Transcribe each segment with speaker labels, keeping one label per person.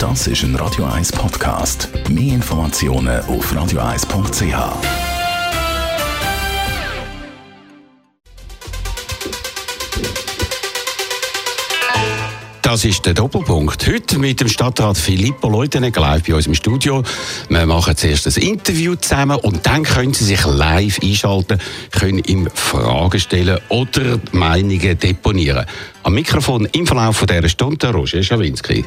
Speaker 1: Das ist ein Radio 1 Podcast. Mehr Informationen auf radio1.ch.
Speaker 2: Das ist der Doppelpunkt. Heute mit dem Stadtrat Filippo Leutenegger live bei uns im Studio. Wir machen zuerst ein Interview zusammen und dann können Sie sich live einschalten, können ihm Fragen stellen oder Meinungen deponieren. Am Mikrofon im Verlauf dieser Stunde Roger Schawinski.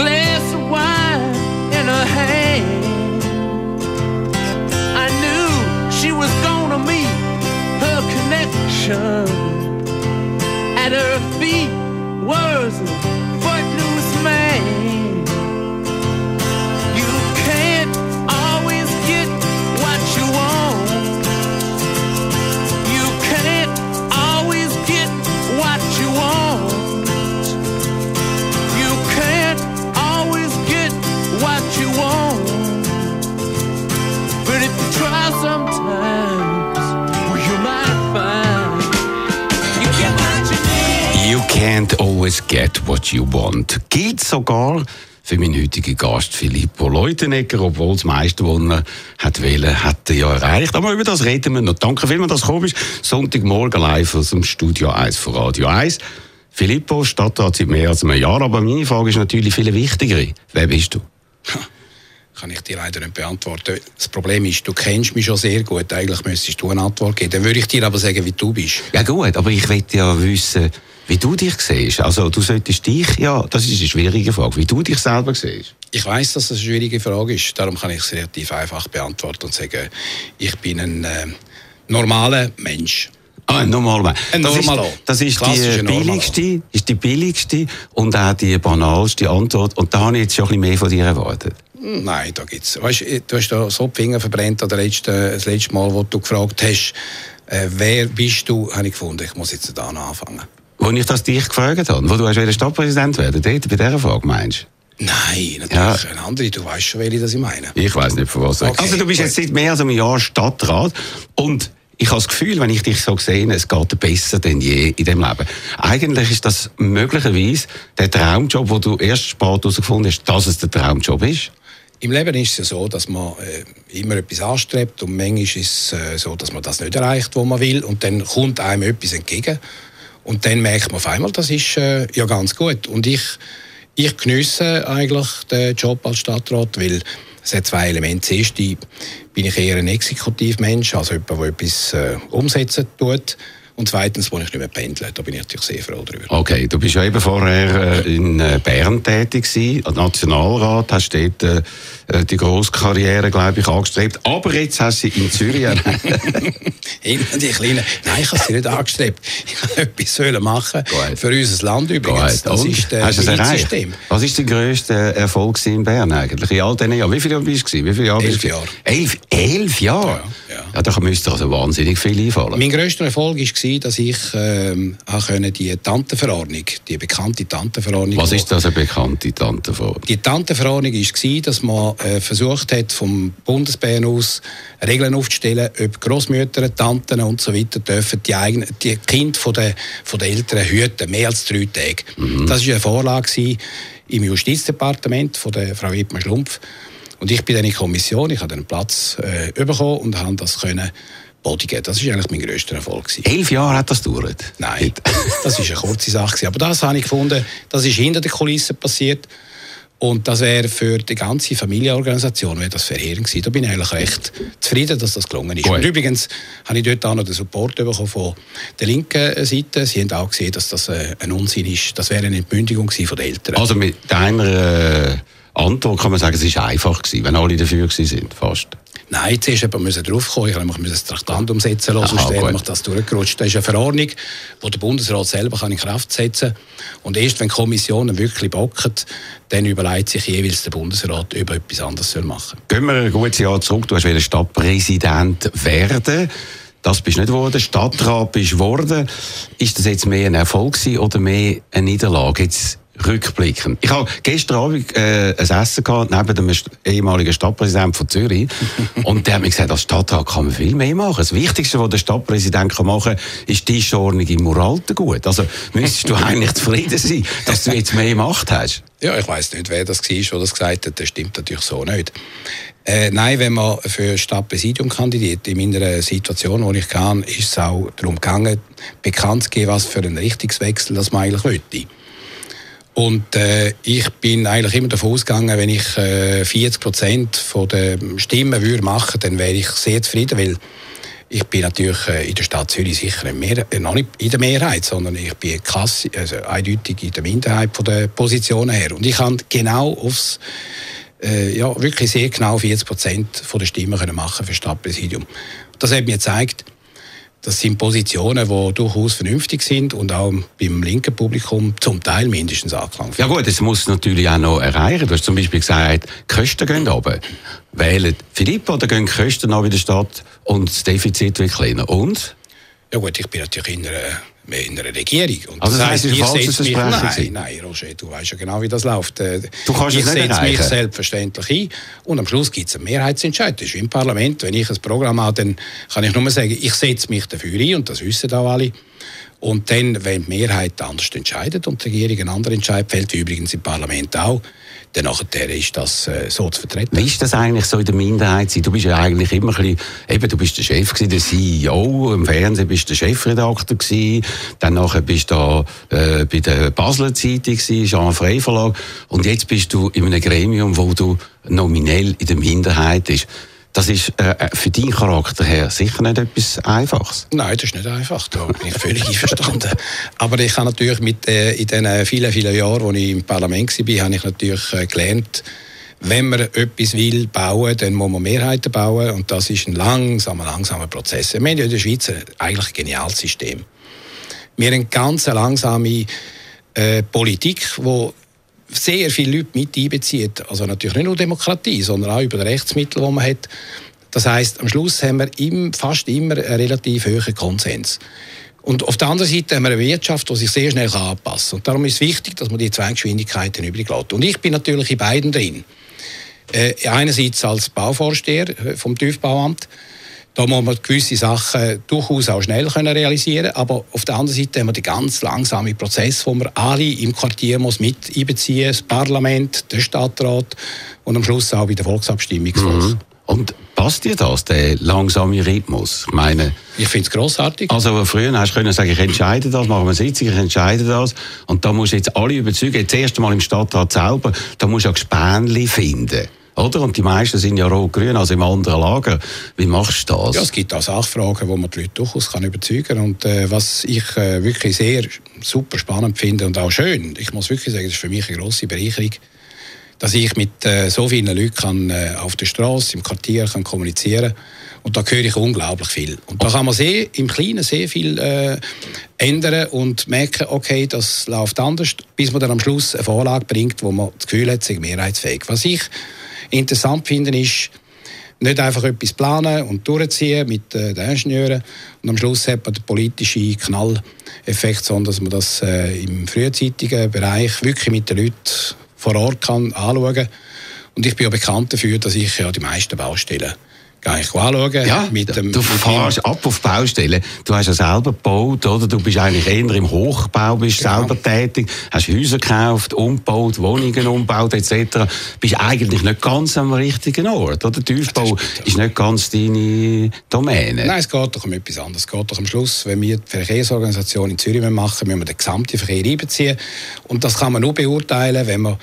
Speaker 3: Glass of wine in her hand. I knew she was gonna meet her connection. Get what you want.
Speaker 2: Gilt sogar für meinen heutigen Gast Filippo Leutenegger, obwohl das meiste, was er hat wollen, hat er ja erreicht. Aber über das reden wir noch. Danke vielmals, dass du gekommen bist. Sonntagmorgen live aus dem Studio 1 von Radio 1. Filippo, Stadtrat seit mehr als einem Jahr, aber meine Frage ist natürlich viel wichtiger. Wer bist du?
Speaker 4: kann ich dir leider nicht beantworten. Das Problem ist, du kennst mich schon sehr gut. Eigentlich müsstest du eine Antwort geben. Dann würde ich dir aber sagen, wie du bist.
Speaker 2: Ja gut, aber ich will ja wissen, wie du dich siehst. Also du solltest dich, ja, das ist eine schwierige Frage, wie du dich selber siehst.
Speaker 4: Ich weiß, dass das eine schwierige Frage ist. Darum kann ich es relativ einfach beantworten und sagen, ich bin ein äh, normaler Mensch.
Speaker 2: Ah, ein Normalmann.
Speaker 4: Ein
Speaker 2: das
Speaker 4: Normalo.
Speaker 2: Ist, das ist die billigste, ist die billigste und auch die banalste Antwort. Und da habe ich jetzt schon ein bisschen mehr von dir erwartet.
Speaker 4: Hm, Nein, da gibt's. Weißt, du hast da so die Finger verbrennt an der letzten, das letzte Mal, wo du gefragt hast, äh, wer bist du, habe ich gefunden, ich muss jetzt da anfangen.
Speaker 2: Als ich das dich gefragt habe, wo du hast Stadtpräsident werden, dort bei dieser Frage meinst
Speaker 4: Nein, natürlich
Speaker 2: Ja.
Speaker 4: eine andere. Du weißt schon, welche das ich meine.
Speaker 2: Ich weiß nicht, von was.
Speaker 4: Okay,
Speaker 2: also du bist jetzt seit mehr als einem Jahr Stadtrat und ich habe das Gefühl, wenn ich dich so sehe, es geht dir besser denn je in dem Leben. Eigentlich ist das möglicherweise der Traumjob, wo du erst spät herausgefunden hast, dass es der Traumjob ist.
Speaker 4: Im Leben ist es ja so, dass man äh, immer etwas anstrebt und manchmal ist es äh, so, dass man das nicht erreicht, was man will und dann kommt einem etwas entgegen und dann merkt man auf einmal, das ist äh, ja ganz gut und ich, ich geniesse eigentlich den Job als Stadtrat, weil es hat zwei Elemente. Das erste bin ich eher ein Exekutivmensch, also jemand, der etwas äh, umsetzen tut und zweitens, wo ich nicht mehr pendle, da bin ich natürlich sehr froh darüber.
Speaker 2: Okay, du bist ja eben vorher äh, in äh, Bern tätig gewesen, als Nationalrat, hast dort äh, äh, die grosse Karriere, glaube ich, angestrebt. Aber jetzt hast du sie in Zürich
Speaker 4: Immer die Kleinen. Nein, ich habe sie nicht angestrebt. Ich wollte etwas machen
Speaker 2: Gut.
Speaker 4: für unser Land übrigens. Das
Speaker 2: Und?
Speaker 4: ist äh,
Speaker 2: hast erreicht?
Speaker 4: Milizsystem.
Speaker 2: Was ist der grösste Erfolg in Bern eigentlich? In all diesen Jahren. Wie viele Jahre bist du? Wie viele Jahre
Speaker 4: Elf? Jahre.
Speaker 2: Elf, elf Jahre?
Speaker 4: Ja, ja.
Speaker 2: ja da müsste also wahnsinnig viel einfallen.
Speaker 4: Mein grösster Erfolg war gewesen, dass ich ähm, können die Tantenverordnung, die bekannte Tantenverordnung.
Speaker 2: Was ist das eine bekannte Tante von?
Speaker 4: Die Tantenverordnung war, dass man äh, versucht hat, vom Bundesbären aus Regeln aufzustellen, ob Großmütter, Tanten und so weiter dürfen die, eigenen, die Kinder von der, von der Eltern hüten, mehr als drei Tage. Das war eine Vorlage gewesen im Justizdepartement von der Frau Wittmann Schlumpf. Und ich bin dann in die Kommission, ich habe einen Platz äh, bekommen und habe das können bodigen. Das war eigentlich mein grösster Erfolg. Gewesen.
Speaker 2: Elf Jahre hat das gedauert.
Speaker 4: Nein, das war eine kurze Sache. gewesen. Aber das habe ich gefunden, das ist hinter den Kulissen passiert. Und das wäre für die ganze Familienorganisation wäre das verheerend gewesen. Da bin ich eigentlich recht zufrieden, dass das gelungen ist.
Speaker 2: Gut.
Speaker 4: Und übrigens habe ich dort auch noch den Support bekommen von der linken Seite. Sie haben auch gesehen, dass das äh, ein Unsinn ist. Das wäre eine Entmündigung gewesen von den Eltern.
Speaker 2: Also mit deiner äh, Antwort kann man sagen, es war einfach gewesen, wenn alle dafür gewesen sind, fast.
Speaker 4: Nein, zuerst jemand müssen draufkommen. Ich musste das Traktandum setzen lassen,
Speaker 2: Aha,
Speaker 4: sonst nämlich das durchgerutscht. Das ist eine Verordnung, die der Bundesrat selber kann in Kraft setzen kann. Und erst wenn die Kommissionen wirklich bocken, dann überlegt sich jeweils der Bundesrat, ob er etwas anderes machen soll.
Speaker 2: Gehen wir ein gutes Jahr zurück. Du hast wieder Stadtpräsident werden. Das bist nicht geworden. Stadtrat bist geworden. Ist das jetzt mehr ein Erfolg oder mehr eine Niederlage? Jetzt rückblickend. Ich habe gestern Abend äh, ein Essen gehabt, neben dem ehemaligen Stadtpräsidenten von Zürich. und der hat mir gesagt, als Stadtrat kann man viel mehr machen. Das Wichtigste, was der Stadtpräsident kann machen kann, ist die Tischordnung im Uraltengut. Also müsstest du eigentlich zufrieden sein, dass du jetzt mehr Macht hast.
Speaker 4: Ja, ich weiß nicht, wer das war, der das gesagt hat. Das stimmt natürlich so nicht. Äh, nein, wenn man für Stadtpräsidium kandidiert, in meiner Situation, wo ich kann, ist es auch darum gegangen, bekannt zu geben, was für einen Richtungswechsel das man eigentlich wollte. Und äh, ich bin eigentlich immer davon ausgegangen, wenn ich äh, 40 Prozent der Stimmen würde machen, dann wäre ich sehr zufrieden, weil ich bin natürlich äh, in der Stadt Zürich sicher mehr, äh, noch nicht in der Mehrheit, sondern ich bin klasse, also eindeutig in der Minderheit von der Positionen her. Und ich kann genau aufs äh, ja, wirklich sehr genau 40 Prozent der Stimmen machen für das Stadtpräsidium. Das hat mir gezeigt, das sind Positionen, die durchaus vernünftig sind und auch beim linken Publikum zum Teil mindestens Anklang
Speaker 2: Ja gut, das muss natürlich auch noch erreichen. Du hast zum Beispiel gesagt, die Kosten gehen runter. Wählen Philipp oder gehen die Kosten noch in der Stadt und das Defizit wird kleiner? Und?
Speaker 4: Ja gut, ich bin natürlich in einer, in einer Regierung. Und
Speaker 2: Also das heisst,
Speaker 4: ich setze mich, nein, nein, Roger, du weißt ja genau, wie das läuft. Äh,
Speaker 2: Du kannst
Speaker 4: ich setze mich selbstverständlich ein und am Schluss gibt es einen Mehrheitsentscheid. Das ist wie im Parlament. Wenn ich ein Programm habe, dann kann ich nur sagen, ich setze mich dafür ein und das wissen auch alle. Und dann, wenn die Mehrheit anders entscheidet und die Regierung einen anderen Entscheid fällt, wie übrigens im Parlament auch, dann nachher ist das äh, so zu vertreten.
Speaker 2: Wie ist das eigentlich so in der Minderheit? Du bist ja eigentlich immer ein bisschen, eben, du bist der Chef gewesen, der CEO, im Fernsehen bist du der Chefredakteur gewesen, dann nachher bist du da, äh, bei der Basler Zeitung gewesen, Jean Frey Verlag, und jetzt bist du in einem Gremium, wo du nominell in der Minderheit bist. Das ist äh, für deinen Charakter her sicher nicht etwas Einfaches.
Speaker 4: Nein, das ist nicht einfach. Da bin ich völlig einverstanden. Aber ich habe natürlich mit, äh, in den vielen, vielen Jahren, als ich im Parlament war, habe ich natürlich äh, gelernt, wenn man etwas will bauen, dann muss man Mehrheiten bauen. Und das ist ein langsamer, langsamer Prozess. Wir haben ja in der Schweiz ein- eigentlich geniales System. Wir haben eine ganz langsame äh, Politik, die sehr viele Leute mit einbezieht. Also natürlich nicht nur Demokratie, sondern auch über die Rechtsmittel, die man hat. Das heißt, am Schluss haben wir im, fast immer einen relativ hohen Konsens. Und auf der anderen Seite haben wir eine Wirtschaft, die sich sehr schnell anpassen kann. Und darum ist es wichtig, dass man die zwei Geschwindigkeiten übrig lässt. Und ich bin natürlich in beiden drin. Äh, einerseits als Bauvorsteher vom TÜV-Bauamt. Da muss man gewisse Sachen durchaus auch schnell können realisieren Aber auf der anderen Seite haben wir den ganz langsamen Prozess, wo man alle im Quartier muss mit einbeziehen das Parlament, der Stadtrat und am Schluss auch bei der Volksabstimmung.
Speaker 2: Mhm. Und passt dir das, der langsame Rhythmus? Ich meine,
Speaker 4: Ich finde es grossartig.
Speaker 2: Also früher hast du können sagen, ich entscheide das, machen wir eine Sitzung, ich entscheide das. Und da musst du jetzt alle überzeugen. Jetzt erst einmal im Stadtrat selber, da musst du ja Gespänli finden. Oder? Und die meisten sind ja rot-grün, also im anderen Lager. Wie machst du das?
Speaker 4: Ja, es gibt auch Sachfragen, wo man die Leute durchaus kann überzeugen kann. Und äh, was ich äh, wirklich sehr super spannend finde und auch schön, ich muss wirklich sagen, das ist für mich eine grosse Bereicherung, dass ich mit äh, so vielen Leuten kann, äh, auf der Straße, im Quartier kann kommunizieren und da höre ich unglaublich viel. Und da kann man sehr, im Kleinen sehr viel äh, ändern und merken, okay, das läuft anders, bis man dann am Schluss eine Vorlage bringt, wo man das Gefühl hat, sie mehrheitsfähig. Was ich interessant finde, ist, Nicht einfach etwas planen und durchziehen mit äh, den Ingenieuren. Und am Schluss hat man den politischen Knalleffekt, sondern dass man das äh, im frühzeitigen Bereich wirklich mit den Leuten vor Ort kann anschauen. Und ich bin ja bekannt dafür, dass ich ja die meisten Baustellen gehe ich anschauen.
Speaker 2: Ja,
Speaker 4: mit dem,
Speaker 2: du
Speaker 4: mit
Speaker 2: fährst ab auf Baustellen. Du hast ja selber gebaut, oder? Du bist eigentlich eher im Hochbau, bist
Speaker 4: Genau.
Speaker 2: selber tätig, hast Häuser gekauft, umgebaut, Wohnungen umgebaut etc. Bist eigentlich nicht ganz am richtigen Ort, oder? Tiefbau ist nicht ganz deine Domäne.
Speaker 4: Nein, es geht doch um etwas anderes. Es geht doch am Schluss, wenn wir die Verkehrsorganisation in Zürich machen, müssen wir den gesamten Verkehr einbeziehen. Und das kann man nur beurteilen, wenn man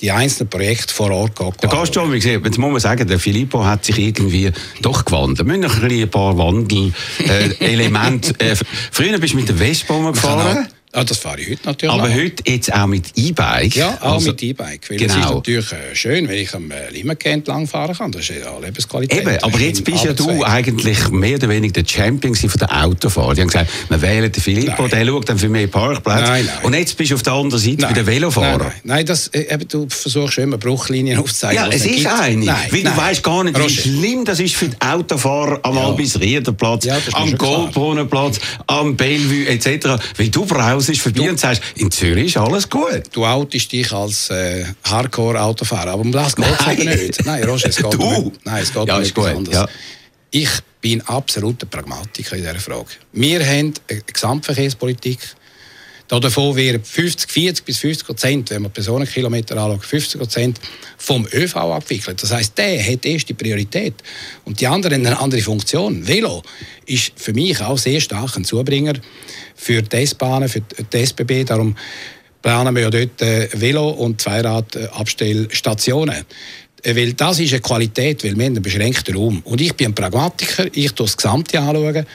Speaker 4: die einzelnen Projekte vor Ort geht.
Speaker 2: Der Gastronom, wie gesagt, jetzt muss man sagen, der Filippo hat sich irgendwie doch gewandelt. Wir müssen ein, bisschen ein paar Wandel-Elemente. Äh, früher bist du mit der Vespa gefahren,
Speaker 4: Ah, das fahre ich heute natürlich
Speaker 2: aber
Speaker 4: auch.
Speaker 2: heute jetzt auch mit E-Bike.
Speaker 4: Ja, auch
Speaker 2: Also-
Speaker 4: mit E-Bike. Weil es ist
Speaker 2: Genau.
Speaker 4: natürlich äh, schön, wenn ich am äh, Limmerke entlang fahren kann. Das ist ja Lebensqualität.
Speaker 2: Eben, aber jetzt bist ja du eigentlich mehr oder weniger der Champion von den Autofahrern. Die haben gesagt, wir wählen den Filippo,
Speaker 4: Nein.
Speaker 2: der schaut dann für mehr Parkplätze.
Speaker 4: Nein, nein.
Speaker 2: Und jetzt bist du auf der anderen Seite bei den Velofahrern.
Speaker 4: Nein, nein, nein das, äh, eben, du versuchst immer Bruchlinien aufzuzeigen.
Speaker 2: Ja, es ist
Speaker 4: gibt.
Speaker 2: eine.
Speaker 4: Nein,
Speaker 2: weil du weißt gar nicht, wie
Speaker 4: Roger,
Speaker 2: schlimm das ist für die Autofahrer am
Speaker 4: Ja.
Speaker 2: Albis-Riederplatz,
Speaker 4: Ja,
Speaker 2: am. Goldbrunnenplatz, am Bellevue etc. Weil du brausest vorbei und sagst, in Zürich ist alles gut.
Speaker 4: Du outest dich als äh, Hardcore-Autofahrer, aber um das geht es eben nicht. Nein, Roger, es geht
Speaker 2: Du?
Speaker 4: um, nein, es geht
Speaker 2: Ja, ist gut,
Speaker 4: anderes.
Speaker 2: ja.
Speaker 4: Ich bin absoluter Pragmatiker in dieser Frage. Wir haben eine Gesamtverkehrspolitik. Davon werden 50, 40 bis 50 Prozent, wenn man Personenkilometer anschaut, 50 Prozent vom ÖV abwickelt. Das heißt, der hat erst die Priorität. Und die anderen haben eine andere Funktion. Velo ist für mich auch sehr stark ein Zubringer für die S-Bahnen, für die SBB. Darum planen wir ja dort äh, Velo- und Zweiradabstellstationen. Äh, Weil das ist eine Qualität, weil wir haben einen beschränkten Raum. Und ich bin ein Pragmatiker, ich schaue das Gesamte anschauen.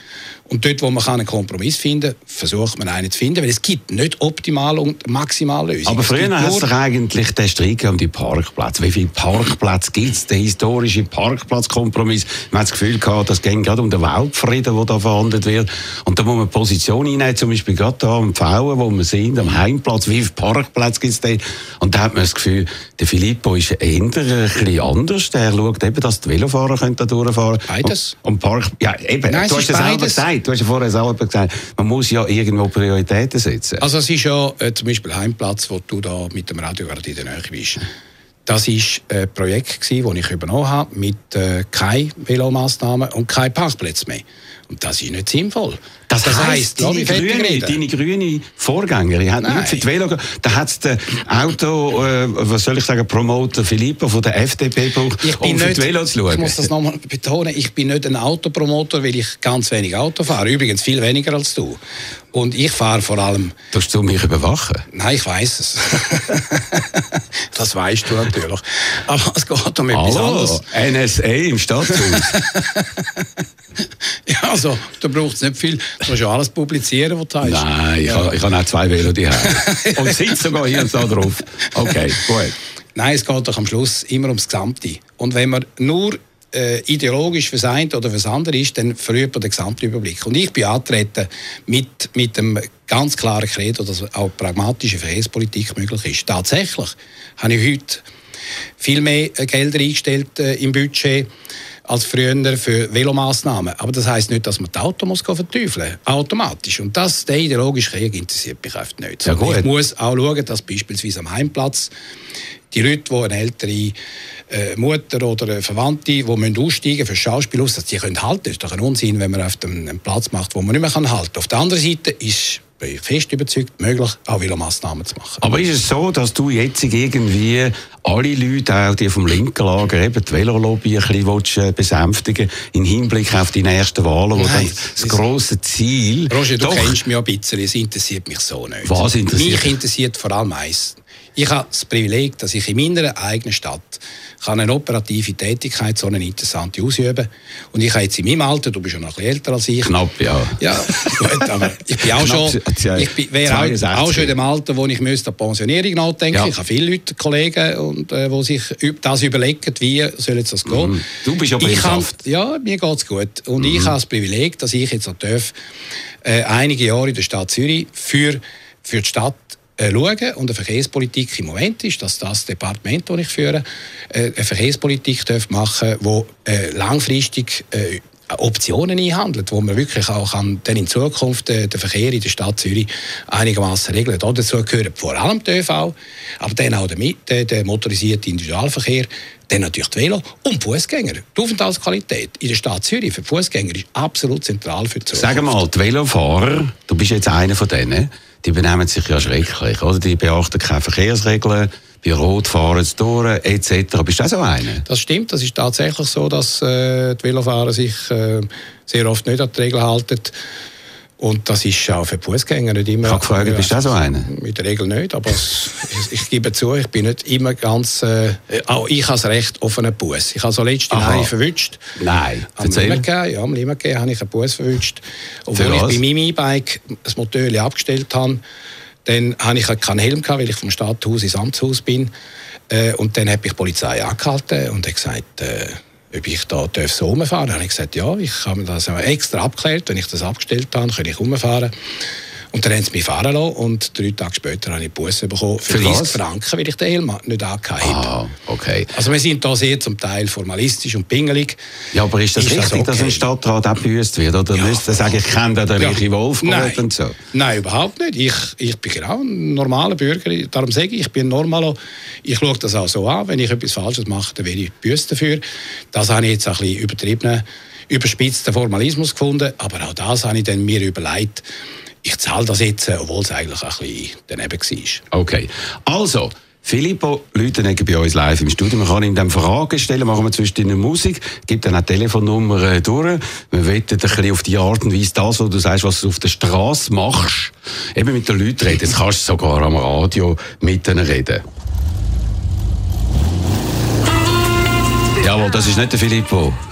Speaker 4: Und dort, wo man einen Kompromiss finden kann, versucht man einen zu finden, weil es gibt nicht optimal und maximal Lösungen.
Speaker 2: Aber
Speaker 4: Es
Speaker 2: früher hast
Speaker 4: nur-
Speaker 2: du eigentlich den Streit um die Parkplätze. Wie viele Parkplätze gibt es? Der historische Parkplatzkompromiss. Man hat das Gefühl gehabt, das ging gerade um den Weltfrieden, der da verhandelt wird. Und da muss man Position einnehmen, zum Beispiel gerade da am Pfauen, wo wir sind, am Heimplatz. Wie viele Parkplätze gibt es da? Und da hat man das Gefühl, der Filippo ist eher ein bisschen anders. Er schaut eben, dass die Velofahrer können da durchfahren können.
Speaker 4: Beides.
Speaker 2: Und, und Park, ja, eben.
Speaker 4: Nein, es
Speaker 2: du hast
Speaker 4: ist
Speaker 2: ja selber
Speaker 4: beides.
Speaker 2: Gesagt. Du hast ja vorher selber gesagt, man muss ja irgendwo Prioritäten setzen.
Speaker 4: Also es ist ja äh, zum Beispiel Heimplatz, wo du da mit dem Radio gerade in der Nähe bist. Das ist ein Projekt, das ich übernommen habe, mit äh, keine Velomaßnahmen und keine Parkplätze mehr. Und das ist nicht sinnvoll.
Speaker 2: Das, heisst,
Speaker 4: lass
Speaker 2: deine grüne, deine grüne Vorgängerin hat
Speaker 4: Nein.
Speaker 2: nicht für die Velo Da hat es den Auto, äh, was soll ich sagen, Promoter Filippo von der FDP gebraucht,
Speaker 4: Ich bin
Speaker 2: um für
Speaker 4: nicht,
Speaker 2: die Velo zu
Speaker 4: ich
Speaker 2: schauen.
Speaker 4: muss das nochmal betonen, ich bin nicht ein Autopromotor, weil ich ganz wenig Auto fahre. Übrigens viel weniger als du. Und ich fahre vor allem
Speaker 2: Tust du mich überwachen?
Speaker 4: Nein, ich weiß es. das weißt du natürlich. Aber es geht um etwas
Speaker 2: Hallo,
Speaker 4: anderes.
Speaker 2: NSA im Stadthaus.
Speaker 4: Ja, also, da braucht es nicht viel. Du musst ja alles publizieren, was du hast.
Speaker 2: Nein, ich, habe, ich habe auch zwei Velo die Und sitze sogar hier und da drauf. Okay, gut.
Speaker 4: Nein, es geht doch am Schluss immer ums Gesamte. Und wenn man nur äh, ideologisch fürs eine oder fürs andere ist, dann verliert man den Gesamtüberblick. Und ich bin angetreten mit, mit dem ganz klaren Credo, dass auch pragmatische Verkehrspolitik möglich ist. Tatsächlich habe ich heute viel mehr äh, Gelder eingestellt äh, im Budget als früher für Velomaßnahmen. Aber das heißt nicht, dass man das Auto muss verteufeln Automatisch. Und das, der ideologische Krieg interessiert mich oft nicht.
Speaker 2: Ja.
Speaker 4: Ich muss auch schauen, dass beispielsweise am Heimplatz die Leute, die eine ältere äh, Mutter oder eine Verwandte, die müssen aussteigen für das Schauspiel aus, dass die können halten. Das ist doch ein Unsinn, wenn man auf dem einen Platz macht, wo man nicht mehr kann halten. Auf der anderen Seite ist bin ich fest überzeugt, möglich, auch Velomaßnahmen zu machen.
Speaker 2: Aber ist es so, dass du jetzt irgendwie alle Leute, auch die vom linken Lager, eben die Velolobby ein bisschen willst, äh, besänftigen im Hinblick auf die nächsten Wahlen, wo
Speaker 4: Nein,
Speaker 2: dann das
Speaker 4: das-
Speaker 2: grosse Ziel...
Speaker 4: Roger, du
Speaker 2: Doch-
Speaker 4: kennst mich ein bisschen, es interessiert mich so nicht.
Speaker 2: Was interessiert
Speaker 4: Mich interessiert vor allem eins. Ich habe das Privileg, dass ich in meiner eigenen Stadt kann eine operative Tätigkeit, so eine interessante ausüben Und ich habe jetzt in meinem Alter, du bist ja noch ein bisschen älter als ich,
Speaker 2: Knapp, ja.
Speaker 4: ja, gut, aber ich bin auch
Speaker 2: Knapp
Speaker 4: schon, ich bin, wäre
Speaker 2: 62.
Speaker 4: auch, auch schon in dem Alter, wo ich müsste an die Pensionierung nachdenken.
Speaker 2: Ja.
Speaker 4: Ich habe viele Leute, Kollegen, und, äh, die sich das überlegen, wie soll jetzt das gehen.
Speaker 2: Mhm. Du bist aber
Speaker 4: ich kann-. Ja, mir geht es gut. Und ich habe das Privileg, dass ich jetzt noch darf, äh, einige Jahre in der Stadt Zürich für, für die Stadt äh, schauen und eine Verkehrspolitik im Moment ist, dass das Departement, das ich führe, äh, eine Verkehrspolitik darf machen wo äh, langfristig Optionen einhandelt, wo man wirklich auch kann, dann in Zukunft den Verkehr in der Stadt Zürich einigermaßen regeln. Da dazu gehören vor allem die ÖV, aber dann auch der, der, der motorisierte Individualverkehr, dann natürlich die Velo und die Fußgänger. Die Aufenthaltsqualität in der Stadt Zürich für die Fußgänger ist absolut zentral für die Zukunft.
Speaker 2: Sag mal, die Velofahrer, du bist jetzt einer von denen, die benehmen sich ja schrecklich, oder? Die beachten keine Verkehrsregeln, bei Rot fahren sie durch, etc. Bist du auch so einer?
Speaker 4: Das stimmt, das ist tatsächlich so, dass äh, die Velofahrer sich äh, sehr oft nicht an die Regeln halten. Und das ist auch für Fußgänger nicht immer.
Speaker 2: Ich habe gefragt, bist du auch so einer?
Speaker 4: Mit der Regel nicht, aber es, ich, ich gebe zu, ich bin nicht immer ganz. Äh, auch ich habe das Recht auf einen Bus. Ich habe so letztens
Speaker 2: Aha.
Speaker 4: einen verwünscht.
Speaker 2: Nein,
Speaker 4: Am. Limmergehen, ja, am Limmergehen habe ich einen Bus verwünscht. Obwohl ich bei meinem E-Bike das Motor abgestellt habe. Dann hatte ich keinen Helm, gehabt, weil ich vom Stadthaus ins Amtshaus bin. Äh, und dann hat mich die Polizei angehalten und hat gesagt, äh, ob ich da darf so rumfahren darf. Dann habe ich gesagt, ja, ich habe mir das extra abgeklärt. Wenn ich das abgestellt habe, kann ich rumfahren. Und dann haben sie mich fahren lassen und drei Tage später habe ich Busse bekommen für
Speaker 2: Für
Speaker 4: 30
Speaker 2: was?
Speaker 4: Franken, weil ich den Helm nicht angehabt habe.
Speaker 2: Ah, okay.
Speaker 4: Also wir sind da sehr zum Teil formalistisch und pingelig.
Speaker 2: Ja, aber ist das
Speaker 4: Ist das
Speaker 2: richtig, dass
Speaker 4: okay?
Speaker 2: ein Stadtrat abgebüßt wird? Oder
Speaker 4: Ja.
Speaker 2: müsste sagen, ich kenne da den
Speaker 4: Ja.
Speaker 2: Wolf gut
Speaker 4: Nein.
Speaker 2: und so?
Speaker 4: Nein, überhaupt nicht. Ich, ich bin genau ein normaler Bürger. Darum sage ich, ich bin normaler. Ich schaue das auch so an. Wenn ich etwas Falsches mache, dann werde ich büßen dafür. Das habe ich jetzt ein bisschen übertriebenen, überspitzten Formalismus gefunden. Aber auch das habe ich dann mir überlegt. Ich zahle das jetzt, obwohl es eigentlich ein bisschen daneben war.
Speaker 2: Okay. Also, Filippo Leutenegger bei uns live im Studio. Man kann ihm dann Fragen stellen, machen wir zwischendurch Musik, gibt dann auch die Telefonnummer äh, durch. Wir wollen ein bisschen auf die Art und Weise das, was du sagst, was du auf der Straße machst, eben mit den Leuten reden. Jetzt kannst du sogar am Radio mit ihnen reden. Jawohl, das ist nicht der Filippo.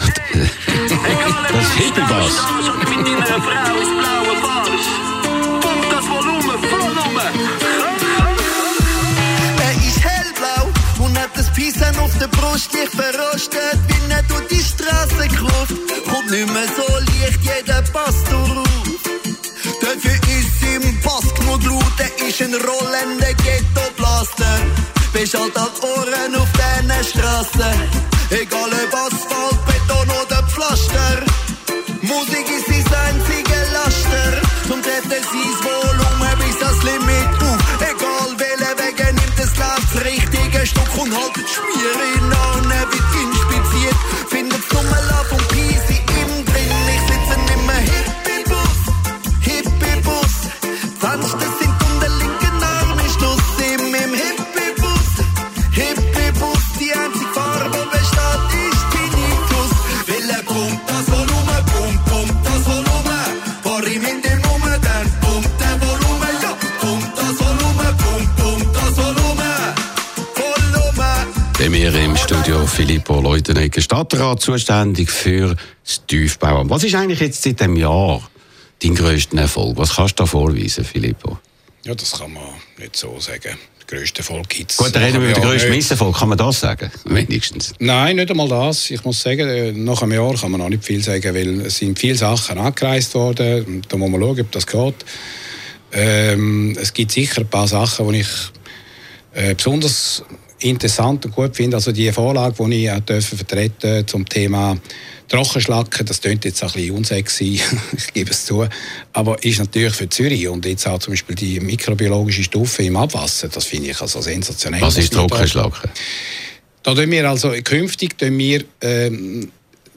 Speaker 2: Das ist Hippie-Bass.
Speaker 5: Der Brust leicht verrostet, wie er durch die Straße gerufen. Kommt nicht mehr so leicht, jeder passt drauf. Dafür ist im Pass genug laut, er ist ein rollender Ghetto-Blaster. Beschallt an Ohren auf diesen Straßen, egal ob Asphalt, Beton oder Pflaster. Musik ist sein einziger Laster. Zum Treten sein Volumen bis das Limit auf. Egal welcher Weg er nimmt, es läuft das richtige Stück und haltet really
Speaker 2: Bei mir im Studio Filippo Leutenegger, Stadtrat, zuständig für das Tiefbauamt. Was ist eigentlich jetzt seit dem Jahr dein grösster Erfolg? Was kannst du da vorweisen, Filippo?
Speaker 4: Ja, das kann man nicht so sagen. Der grösste Erfolg gibt es.
Speaker 2: Gut, dann reden wir über den grössten Misserfolg. Kann man das sagen? Wenigstens.
Speaker 4: Nein, nicht einmal das. Ich muss sagen, äh, nach einem Jahr kann man noch nicht viel sagen, weil es sind viele Sachen angereist worden. Da muss man schauen, ob das geht. Ähm, es gibt sicher ein paar Sachen, die ich äh, besonders interessant und gut finde. Also die Vorlage, die ich auch dürfen vertreten zum Thema Trockenschlacken, das klingt jetzt ein bisschen unsexy, ich gebe es zu, aber ist natürlich für Zürich und jetzt auch zum Beispiel die mikrobiologische Stufe im Abwasser, das finde ich also sensationell.
Speaker 2: Was ist Trockenschlacken?
Speaker 4: da tun wir also künftig tun wir, ähm,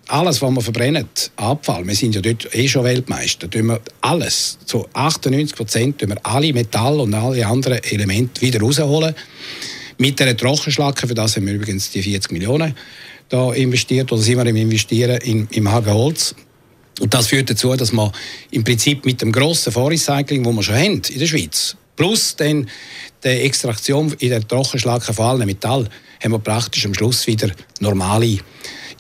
Speaker 4: alles, was wir verbrennen, Abfall, wir sind ja dort eh schon Weltmeister, tun wir alles, zu 98 Prozent, tun wir alle Metall und alle anderen Elemente wieder rausholen. Mit einer Trockenschlacke, für das haben wir übrigens die 40 Millionen da investiert, oder sind wir im Investieren in, im HG Holz. Und das führt dazu, dass man im Prinzip mit dem grossen Vorrecycling, das wir schon haben in der Schweiz, plus dann der Extraktion in der Trockenschlacke von allen Metall, haben wir praktisch am Schluss wieder normale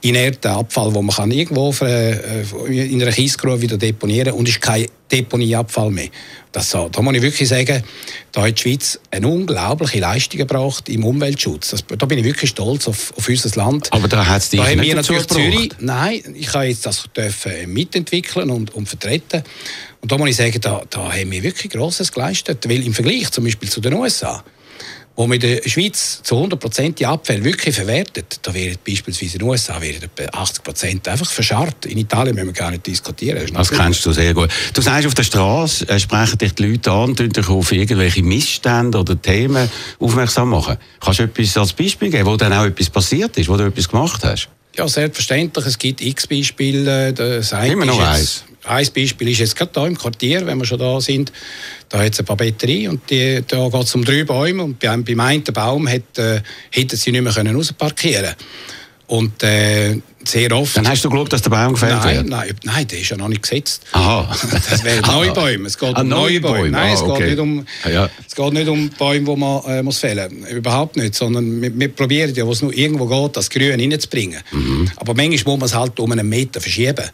Speaker 4: inerten Abfall, wo man kann irgendwo äh, in einer Kiesgrube wieder deponieren und es ist kein Deponieabfall mehr. Das, so- da muss ich wirklich sagen, da hat die Schweiz eine unglaubliche Leistung gebracht im Umweltschutz. Das, da bin ich wirklich stolz auf, auf unser Land.
Speaker 2: Aber da hat es dich
Speaker 4: Da
Speaker 2: nicht dazu.
Speaker 4: Zürich, nein, ich habe jetzt das dürfen mitentwickeln und, und vertreten. Und Und da muss ich sagen, da, da haben wir wirklich Grosses geleistet. Weil im Vergleich zum Beispiel zu den USA, wo man in der Schweiz zu 100% die Abfälle wirklich verwertet, da wären beispielsweise in den USA wären etwa 80% einfach verscharrt. In Italien müssen wir gar nicht diskutieren.
Speaker 2: Das
Speaker 4: natürlich-
Speaker 2: kennst du sehr gut. Du sagst, auf der Straße äh, sprechen dich die Leute an, tun dich auf irgendwelche Missstände oder Themen aufmerksam machen. Kannst du etwas als Beispiel geben, wo dann auch etwas passiert ist, wo du etwas gemacht hast?
Speaker 4: Ja, selbstverständlich. Es gibt x Beispiele. Das
Speaker 2: Immer noch
Speaker 4: jetzt- Ein Beispiel ist jetzt gerade hier im Quartier, wenn wir schon da sind. Da hat es ein paar Batterien und die, da geht es um drei Bäume. Und beim, beim einen Baum hat, äh, sie nicht mehr können rausparkieren Und äh, sehr oft...
Speaker 2: Dann hast du geschaut, dass der Baum gefällt
Speaker 4: Nein,
Speaker 2: wird?
Speaker 4: nein, nein, der ist ja noch nicht gesetzt.
Speaker 2: Aha.
Speaker 4: Das wären neue Bäume. Es geht
Speaker 2: Ah,
Speaker 4: um
Speaker 2: neue
Speaker 4: neue Bäume.
Speaker 2: Bäume.
Speaker 4: Nein, es,
Speaker 2: Ah, okay.
Speaker 4: geht nicht um,
Speaker 2: Ah, ja.
Speaker 4: es geht nicht um Bäume, die man äh, muss fällen muss. Überhaupt nicht. Sondern wir, wir probieren ja, wo es nur irgendwo geht, das Grün reinzubringen.
Speaker 2: Mhm.
Speaker 4: Aber manchmal muss man es halt um einen Meter verschieben.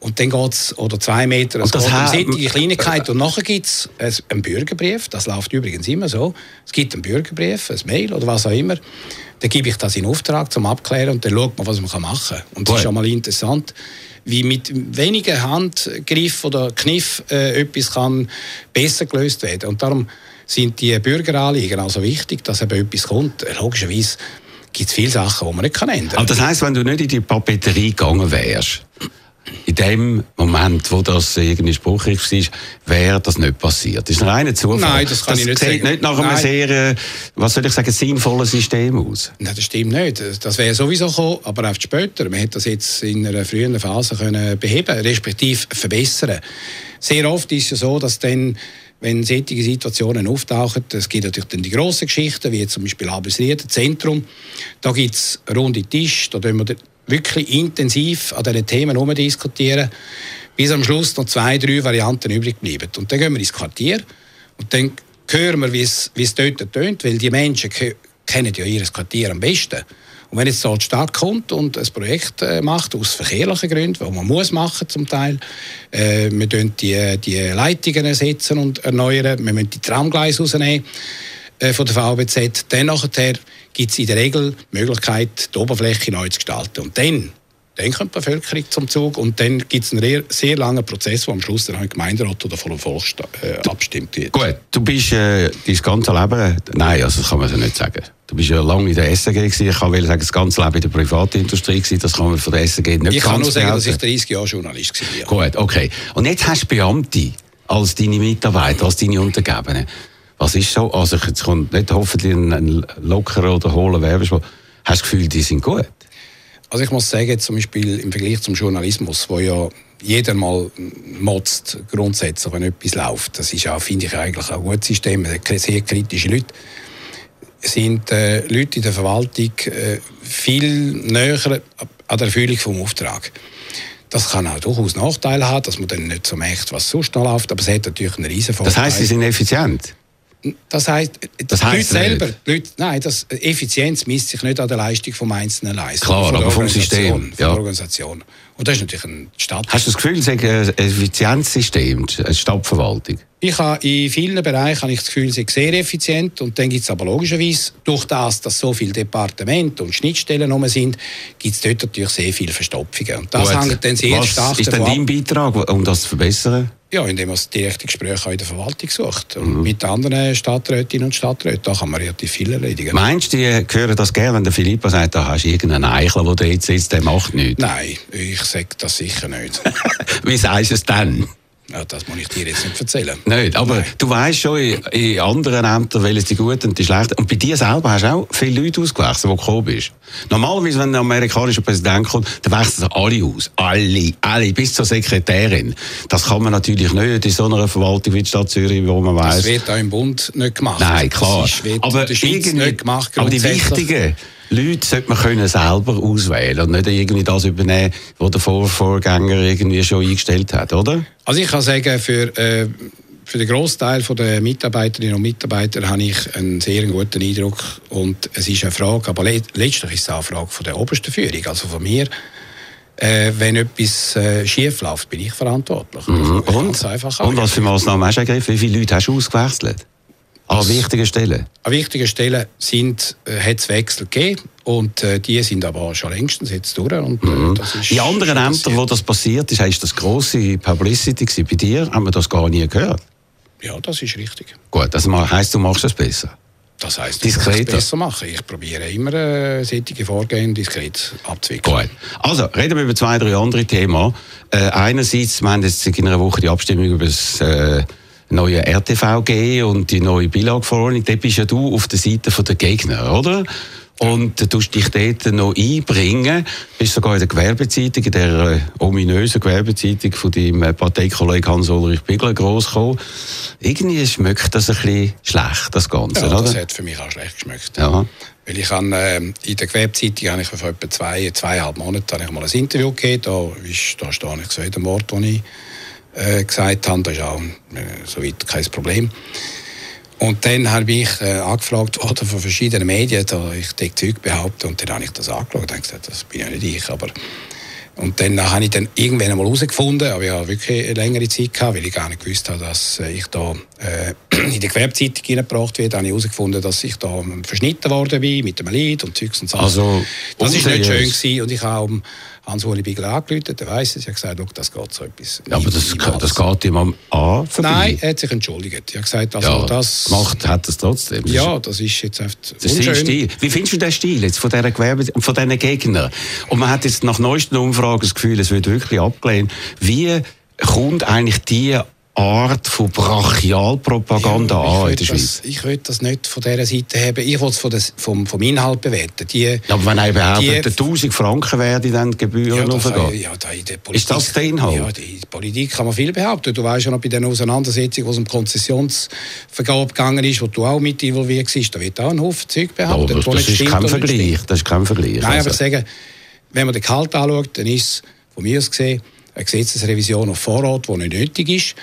Speaker 4: Und dann geht es, oder zwei Meter, es
Speaker 2: Und das
Speaker 4: geht um solche Kleinigkeiten. Und nachher gibt es einen Bürgerbrief, das läuft übrigens immer so. Es gibt einen Bürgerbrief, ein Mail oder was auch immer. Dann gebe ich das in Auftrag zum Abklären und dann schaut man, was man machen kann. Und das ist schon mal interessant, wie mit wenigen Handgriff oder Kniff äh, etwas kann besser gelöst werden. Und darum sind die Bürgeranliegen also wichtig, dass eben etwas kommt. Äh, Logischerweise gibt es viele Sachen, die man nicht kann ändern
Speaker 2: Aber das heisst, wenn du nicht in die Papeterie gegangen wärst, in dem Moment, wo das irgendwie spruchreich war, wäre das nicht passiert. Das ist ein reiner Zufall.
Speaker 4: Nein, das kann ich nicht
Speaker 2: sieht
Speaker 4: sagen.
Speaker 2: nicht nach einem
Speaker 4: Nein.
Speaker 2: sehr, äh, was soll ich sagen, sinnvollen System aus.
Speaker 4: Nein, das stimmt nicht. Das wäre sowieso gekommen, aber auch später. Man hätte das jetzt in einer frühen Phase können beheben, respektive verbessern. Sehr oft ist es ja so, dass dann wenn solche Situationen auftauchen, es gibt natürlich dann die grossen Geschichten, wie zum Beispiel Abelsrieden, Zentrum, da gibt es runde Tische, da tun wir wirklich intensiv an diesen Themen herumdiskutieren, bis am Schluss noch zwei, drei Varianten übrig bleiben. Und dann gehen wir ins Quartier und dann hören wir, wie es, dort tönt, weil die Menschen ke- kennen ja ihr Quartier am besten. Und wenn jetzt dort die Stadt kommt und ein Projekt äh, macht, aus verkehrlichen Gründen, was man muss machen zum Teil, äh, wir tun die, die Leitungen ersetzen und erneuern, wir müssen die Tramgleise rausnehmen äh, von der VBZ, dann nachher gibt es in der Regel die Möglichkeit, die Oberfläche neu zu gestalten. Und dann, dann kommt die Bevölkerung zum Zug und dann gibt es einen sehr, sehr langen Prozess, wo am Schluss dann im Gemeinderat oder von dem Volk äh, abgestimmt wird.
Speaker 2: Gut, du bist äh, dein ganze Leben, nein, also das kann man so nicht sagen. Du bist ja lange in der SRG gewesen. Ich kann sagen, das ganze Leben in der Privatindustrie gewesen. Das kann man von der SRG nicht
Speaker 4: Ich kann nur sagen, dass ich
Speaker 2: behaupten.
Speaker 4: 30 Jahre Journalist war.
Speaker 2: Gut, okay. Und jetzt hast du Beamte als deine Mitarbeiter, als deine Untergebenen. Was ist so? Also jetzt kommt nicht hoffentlich ein, ein lockerer oder hohler Werbespruch. Hast du das Gefühl, die sind gut?
Speaker 4: Also ich muss sagen, zum Beispiel im Vergleich zum Journalismus, wo ja jeder mal motzt, grundsätzlich, wenn etwas läuft, das ist auch, finde ich, eigentlich ein gutes System, sehr kritische Leute, sind äh, Leute in der Verwaltung äh, viel näher an der Erfüllung vom Auftrag. Das kann auch durchaus Nachteile haben, dass man dann nicht so merkt, was sonst noch läuft, aber es hat natürlich einen riesen Vorteil.
Speaker 2: Das heisst, sie sind effizient.
Speaker 4: Das heisst,
Speaker 2: Das
Speaker 4: die Leute selber, die Leute, nein, das, Effizienz misst sich nicht an der Leistung vom einzelnen Leisten.
Speaker 2: Klar,
Speaker 4: sondern
Speaker 2: aber
Speaker 4: von
Speaker 2: vom System,
Speaker 4: Von
Speaker 2: ja.
Speaker 4: der Organisation. Und das ist natürlich ein Stadt.
Speaker 2: Hast du das Gefühl, es ist ein Effizienzsystem, eine Stadtverwaltung?
Speaker 4: Ich habe in vielen Bereichen habe ich das Gefühl, sie sind sehr effizient. Und dann gibt es aber logischerweise, durch das, dass so viele Departemente und Schnittstellen rum sind, gibt es dort natürlich sehr viele Verstopfungen. Und das
Speaker 2: Gut.
Speaker 4: hängt dann sehr
Speaker 2: Was
Speaker 4: stark
Speaker 2: ist denn
Speaker 4: davon ab,
Speaker 2: dein Beitrag, um das zu verbessern?
Speaker 4: Ja, indem man das direkte Gespräch auch in der Verwaltung sucht.
Speaker 2: Mhm.
Speaker 4: Und mit anderen Stadträtinnen und Stadträten, da kann man relativ viel erledigen.
Speaker 2: Meinst du, die hören das gerne, wenn der Filippo sagt, da hast du irgendeinen Eichel, der da jetzt sitzt, der macht nichts?
Speaker 4: Nein, ich sage das sicher nicht.
Speaker 2: Wie sagst du es dann?
Speaker 4: Ja, das muss ich dir jetzt nicht erzählen.
Speaker 2: Nicht, aber
Speaker 4: Nein.
Speaker 2: du weißt schon in, in anderen Ämtern, welche die guten und die schlechten. Und bei dir selber hast du auch viele Leute ausgewechselt, du gekommen bist. Normalerweise, wenn ein amerikanischer Präsident kommt, dann wechseln alle aus. Alle, alle, bis zur Sekretärin. Das kann man natürlich nicht in so einer Verwaltung wie die Stadt Zürich, wo man
Speaker 4: Das
Speaker 2: weiß.
Speaker 4: wird auch im Bund nicht gemacht.
Speaker 2: Nein, klar.
Speaker 4: Das
Speaker 2: aber irgendwie-
Speaker 4: nicht gemacht.
Speaker 2: aber die wichtigen Leute sollte man können selber auswählen und nicht irgendwie das übernehmen, was der Vor Vorgänger irgendwie schon eingestellt hat, oder?
Speaker 4: Also ich kann sagen, für, äh, für den Großteil der Mitarbeiterinnen und Mitarbeiter habe ich einen sehr guten Eindruck. Und es ist eine Frage, aber le letztlich ist es auch eine Frage von der obersten Führung, also von mir. Äh, wenn etwas äh, schief läuft, bin ich verantwortlich.
Speaker 2: Mhm.
Speaker 4: Ganz
Speaker 2: Und, und was für Massnahmen hast du ergriffen? Wie viele Leute hast du ausgewechselt? An wichtigen Stellen?
Speaker 4: An wichtigen Stellen sind, äh, hat es Wechsel gegeben Und äh, die sind aber schon längstens jetzt durch. Und, äh,
Speaker 2: Mhm. In anderen Ämtern, wo das passiert ist, ist das grosse Publicity gewesen. Bei dir haben wir das gar nie gehört.
Speaker 4: Ja, das ist richtig.
Speaker 2: Gut, das heisst, du machst es besser.
Speaker 4: Das heisst, ich muss es besser machen. Ich probiere immer äh, solche Vorgehen diskret abzuwickeln.
Speaker 2: Gut. Also, reden wir über zwei, drei andere Themen. Äh, einerseits, wir haben jetzt in einer Woche die Abstimmung über das äh, neue RTVG und die neue Bilagverordnung. Da bist ja du auf der Seite der Gegner, oder? Und du tust dich dort noch einbringen. Bist sogar in der Gewerbezeitung, in der äh, ominösen Gewerbezeitung von deinem äh, Parteikollegen Hans-Ulrich Bigler groß gekommen. Irgendwie schmeckt das ein bisschen schlecht, das Ganze,
Speaker 4: Ja,
Speaker 2: oder?
Speaker 4: das hat für mich auch schlecht geschmeckt.
Speaker 2: Ja.
Speaker 4: Weil ich habe, ähm, in der Gewerbezeitung habe ich vor etwa zwei, zweieinhalb Monaten habe ich mal ein Interview gegeben. Da, ist, da stehe ich zu jedem Wort, das ich äh, gesagt habe. Das ist auch äh, soweit kein Problem. Und dann habe ich äh, angefragt worden von verschiedenen Medien, da ich das Zeug behaupte. Und dann habe ich das angeschaut und habe gesagt, das bin ja nicht ich. Aber und dann habe ich dann irgendwann einmal herausgefunden, aber ich habe wirklich eine längere Zeit gehabt, weil ich gar nicht gewusst habe, dass äh, ich da äh, in die Gewerbezeitung hineingebracht werde, habe ich herausgefunden, dass ich da verschnitten worden bin mit einem Lied und Zeugs und Sachen.
Speaker 2: Also,
Speaker 4: das ist nicht schön gewesen. und ich habe Hans-Uli Bigler angerufen, der weiss es, ich habe gesagt, «Schau, das geht so etwas.
Speaker 2: Ja, aber das,
Speaker 4: niemals.»
Speaker 2: das geht ihm am A vorbei.
Speaker 4: Nein, er hat sich entschuldigt. Ich habe gesagt, also
Speaker 2: ja,
Speaker 4: das...
Speaker 2: gemacht hat es trotzdem. Das
Speaker 4: Ja, das ist jetzt einfach
Speaker 2: das ist sein Stil. Wie findest du den Stil jetzt von diesen Gewerbe von diesen Gegnern? Und man hat jetzt nach neuesten Umfragen das Gefühl, es wird wirklich abgelehnt. Wie kommt eigentlich die Art von Brachialpropaganda
Speaker 4: Ja,
Speaker 2: an in
Speaker 4: ich
Speaker 2: der Schweiz?
Speaker 4: das, ich will das nicht von dieser Seite haben. Ich will es von des, vom, vom Inhalt bewerten. Die,
Speaker 2: Ja, aber wenn er behauptet,
Speaker 4: die-
Speaker 2: 1000 Franken werden dann Gebühren
Speaker 4: kann-
Speaker 2: hochgehen.
Speaker 4: ja, da in der
Speaker 2: Ist das der Inhalt?
Speaker 4: Ja, die Politik kann man viel behaupten. Du weißt ja noch bei den Auseinandersetzungen, wo es um Konzessionsvergabe gegangen ist, wo du auch mit involviert warst, da wird auch ein Haufen Zeug
Speaker 2: Ja,
Speaker 4: behauptet.
Speaker 2: aber
Speaker 4: wo
Speaker 2: das ist kein Vergleich. Das ist kein Vergleich.
Speaker 4: Nein, aber
Speaker 2: Also,
Speaker 4: ich sage, wenn man den Kalt anschaut, dann ist es von mir aus gesehen eine Gesetzesrevision auf Vorrat, die nicht nötig ist.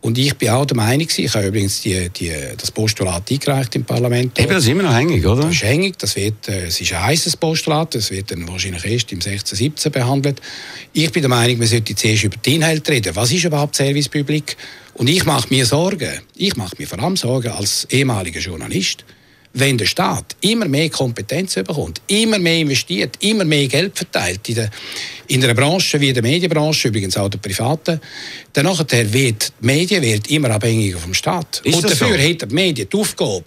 Speaker 4: Und ich bin auch der Meinung, ich habe übrigens die, die, das Postulat eingereicht im Parlament.
Speaker 2: Eben, das ist immer noch hängig, oder?
Speaker 4: Das ist hängig, das wird, äh, es ist ein heißes Postulat, das wird dann wahrscheinlich erst im 16, 17 behandelt. Ich bin der Meinung, man sollte zuerst über die Inhalte reden. Was ist überhaupt Service Public? Und ich mache mir Sorgen, ich mache mir vor allem Sorgen als ehemaliger Journalist, wenn der Staat immer mehr Kompetenz bekommt, immer mehr investiert, immer mehr Geld verteilt in der, in einer Branche wie der Medienbranche, übrigens auch der privaten, dann nachher wird die Medien wird immer abhängiger vom Staat.
Speaker 2: Ist
Speaker 4: Und dafür
Speaker 2: so?
Speaker 4: hat die Medien die Aufgabe,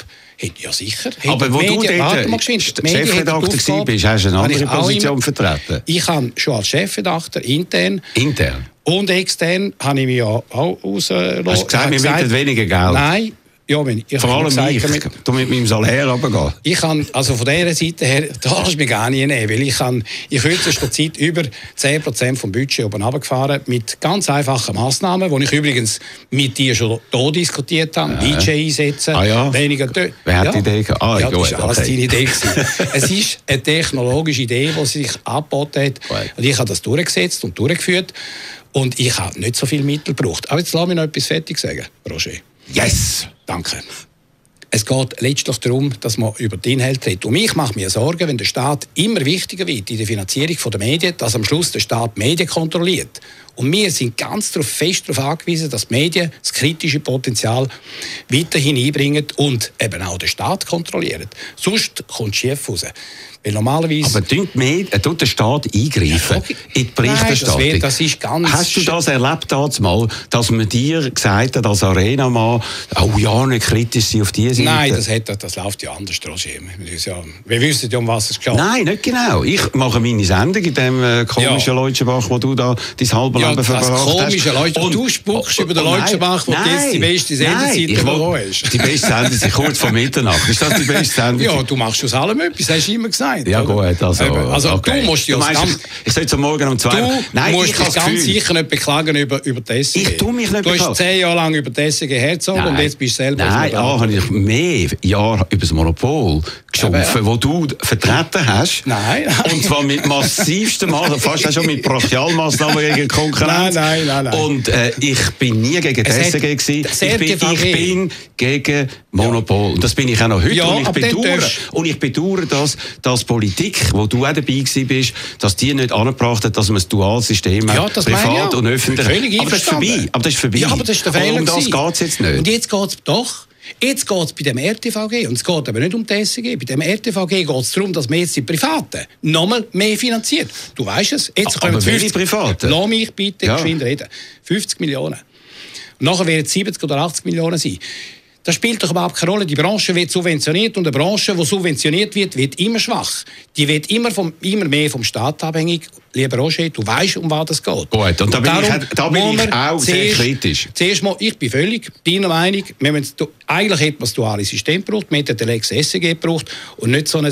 Speaker 4: ja sicher,
Speaker 2: Aber wo du
Speaker 4: Medien, mal
Speaker 2: dort
Speaker 4: haben die
Speaker 2: Chefredakteur bist, hast du eine andere Position
Speaker 4: immer-
Speaker 2: vertreten.
Speaker 4: Ich habe schon als Chefredakteur intern
Speaker 2: Intern.
Speaker 4: und extern habe ich mich ja auch rausgelassen.
Speaker 2: Hast du gesagt, wir wollen weniger Geld?
Speaker 4: Nein, ja, wenn ich,
Speaker 2: Vor allem
Speaker 4: gesagt,
Speaker 2: ich.
Speaker 4: mit-
Speaker 2: Du mit meinem Salär runtergehen.
Speaker 4: ich kann, also von dieser Seite her, da kannst du mich gar nicht nehmen, weil ich kann in kürzester Zeit über 10% vom Budget oben runtergefahren mit ganz einfachen Massnahmen, die ich übrigens mit dir schon hier diskutiert habe, DJ einsetzen,
Speaker 2: Ah ja?
Speaker 4: weniger... Tö-
Speaker 2: Wer hat die Idee? Ah,
Speaker 4: ja, das war alles
Speaker 2: okay.
Speaker 4: deine Idee. es ist eine technologische Idee, die sich angeboten hat
Speaker 2: Gut.
Speaker 4: und ich habe das durchgesetzt und durchgeführt und ich habe nicht so viel Mittel gebraucht. Aber jetzt lass mich noch etwas fertig sagen, Roger.
Speaker 2: Yes!
Speaker 4: Danke. Es geht letztlich darum, dass man über die Inhalte redet. Und ich mache mir Sorgen, wenn der Staat immer wichtiger wird in der Finanzierung der Medien, dass am Schluss der Staat die Medien kontrolliert. Und wir sind ganz darauf, fest darauf angewiesen, dass die Medien das kritische Potenzial weiterhin einbringen und eben auch den Staat kontrollieren. Sonst kommt es schief raus. Weil normalerweise...
Speaker 2: Aber tut, mehr, äh, tut der Staat eingreifen
Speaker 4: Ja, okay.
Speaker 2: in die Berichterstattung?
Speaker 4: Nein, das wär- das ist ganz
Speaker 2: Hast du das erlebt damals mal, dass man dir gesagt hat, als Arena-Mann, oh ja, nicht kritisch sein auf diese Seite?
Speaker 4: Nein, das, hat, das läuft ja anders, Roger. Wir wissen ja, um was es geht.
Speaker 2: Nein, nicht genau. Ich mache meine Sendung in dem äh, komischen
Speaker 4: Ja.
Speaker 2: Leutschenbach, wo du da dein halbe
Speaker 4: Ja,
Speaker 2: Leben verbracht hast.
Speaker 4: komische Leute.
Speaker 2: Und-
Speaker 4: du spuckst über den
Speaker 2: Oh, nein,
Speaker 4: Leutschenbach, wo jetzt die beste Sendezeit
Speaker 2: will-
Speaker 4: hast.
Speaker 2: Die beste Sendezeit kurz vor Mitternacht. Ist das die beste Sendung?
Speaker 4: Ja, du machst aus allem etwas, hast du immer gesagt.
Speaker 2: Ja
Speaker 4: oder?
Speaker 2: gut, also,
Speaker 4: also
Speaker 2: okay.
Speaker 4: du musst ja
Speaker 2: du meinst,
Speaker 4: ganz,
Speaker 2: ich, ich soll jetzt am Morgen um zwei...
Speaker 4: du
Speaker 2: Nein,
Speaker 4: musst dich
Speaker 2: das
Speaker 4: ganz
Speaker 2: Gefühl,
Speaker 4: sicher nicht beklagen über, über die SCG.
Speaker 2: Ich tu mich nicht
Speaker 4: Du hast zehn Jahre lang über die SCG hergezogen und jetzt bist du selber...
Speaker 2: Nein,
Speaker 4: auf
Speaker 2: A,
Speaker 4: dem
Speaker 2: habe ich mehr Jahre über das Monopol geschumpfen,
Speaker 4: ja.
Speaker 2: wo du vertreten hast.
Speaker 4: Nein.
Speaker 2: Und zwar mit massivstem Maßnahmen, fast auch schon mit Brachialmaßnahmen gegen Konkurrenz.
Speaker 4: Nein, nein, nein, nein.
Speaker 2: Und äh, ich bin nie gegen die
Speaker 4: hat
Speaker 2: SRG gewesen.
Speaker 4: sehr
Speaker 2: Ich bin, ich bin gegen Monopol. Und das bin ich auch noch heute.
Speaker 4: Ja,
Speaker 2: und, ich bedauere, und ich bedauere, dass, dass Politik, wo du auch dabei bist, dass die nicht angebracht hat, dass man ein Dualsystem
Speaker 4: Ja,
Speaker 2: hat, privat und öffentlich.
Speaker 4: Völlig
Speaker 2: aber das ist vorbei. Aber das ist vorbei.
Speaker 4: Ja, aber das ist der Fehler.
Speaker 2: Und um das geht es jetzt nicht.
Speaker 4: Und jetzt geht es doch. Jetzt geht es bei dem RTVG, und es geht aber nicht um die SEG, bei dem RTVG geht es darum, dass man jetzt die Privaten nochmal mehr finanziert. Du weißt es, jetzt
Speaker 2: Aber
Speaker 4: kommen
Speaker 2: welche Privaten?
Speaker 4: Lass mich bitte
Speaker 2: Ja.
Speaker 4: geschwind reden. 50 Millionen. Und nachher werden es 70 oder 80 Millionen sein. Das spielt doch überhaupt keine Rolle. Die Branche wird subventioniert und eine Branche, die subventioniert wird, wird immer schwach. Die wird immer, vom, immer mehr vom Staat abhängig. Lieber Roger, du weißt, um was es geht.
Speaker 2: Gut, und da bin ich- da bin ich auch sehr kritisch.
Speaker 4: Zuerst mal, ich bin völlig deiner Meinung, wir müssen, eigentlich hätte man das duale System gebraucht, wir hätten den Lex SEG gebraucht und nicht so ein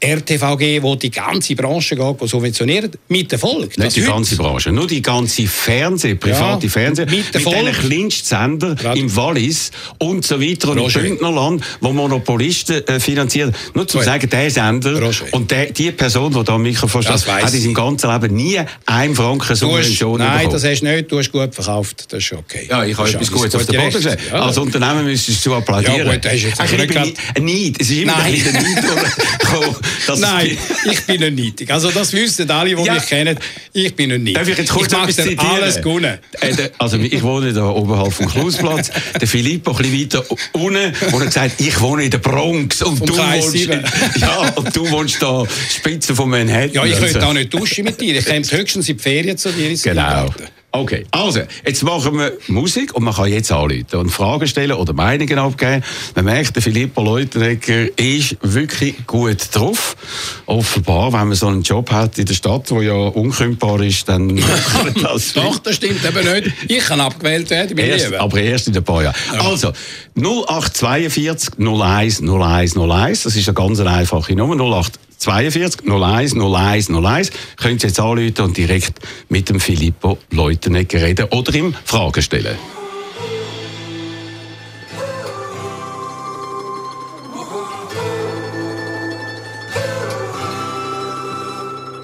Speaker 4: RTVG, wo die ganze Branche geht, subventioniert, mit Erfolg.
Speaker 2: Nicht die ganze Branche, nur die ganze Fernseh, private
Speaker 4: Ja,
Speaker 2: Fernseh,
Speaker 4: mit
Speaker 2: mit,
Speaker 4: der
Speaker 2: den
Speaker 4: Folge.
Speaker 2: kleinsten Sender
Speaker 4: Gerade.
Speaker 2: im Wallis und so weiter und im
Speaker 4: Roger.
Speaker 2: Bündnerland, wo Monopolisten äh, finanzieren. Nur zu sagen, der Sender
Speaker 4: Roger.
Speaker 2: und der, die Person, die da am Mikrofon steht, hat in seinem
Speaker 4: ich.
Speaker 2: ganzen Leben nie einen Franken Subvention
Speaker 4: nein,
Speaker 2: bekommen.
Speaker 4: das hast du nicht. Du hast gut verkauft. Das ist okay.
Speaker 2: ja, ich habe etwas Gutes auf den Boden gesehen.
Speaker 4: Ja.
Speaker 2: Als Unternehmen müsstest du applaudieren.
Speaker 4: Ja, gut, das ist jetzt
Speaker 2: Ein bisschen Neid. Es ist immer
Speaker 4: Nein.
Speaker 2: ein Neid
Speaker 4: Nein, ich bin nicht neidig. Also das wissen alle, die
Speaker 2: Ja.
Speaker 4: mich kennen. Ich bin nicht neidig.
Speaker 2: Darf ich jetzt kurz
Speaker 4: dir
Speaker 2: zitieren?
Speaker 4: alles gönnen.
Speaker 2: Äh, Also ich wohne da oberhalb vom Klausplatz. Der Filippo ein bisschen weiter unten, und er gesagt, ich wohne in der Bronx und
Speaker 4: Vom
Speaker 2: du wohnst, ja, und du wohnst da Spitze von Manhattan.
Speaker 4: Ja, ich
Speaker 2: Also,
Speaker 4: könnte auch nicht duschen mit dir. Ich käme höchstens in die Ferien zu dir
Speaker 2: Genau. Okay, also, jetzt machen wir Musik und man kann jetzt anrufen und Fragen stellen oder Meinungen abgeben. Man merkt, der Filippo Leutenegger ist wirklich gut drauf. Offenbar, wenn man so einen Job hat in der Stadt, wo ja unkündbar ist, dann kann das
Speaker 4: Doch, das stimmt eben nicht. Ich kann abgewählt werden, mein
Speaker 2: Erst,
Speaker 4: Lieber.
Speaker 2: aber erst in ein paar Jahren. Also, 0842 01 01 01, das ist eine ganz einfache Nummer, 0842 01 01 01. Könnt ihr jetzt anrufen und direkt mit dem Filippo Leutenegger reden oder ihm Fragen stellen.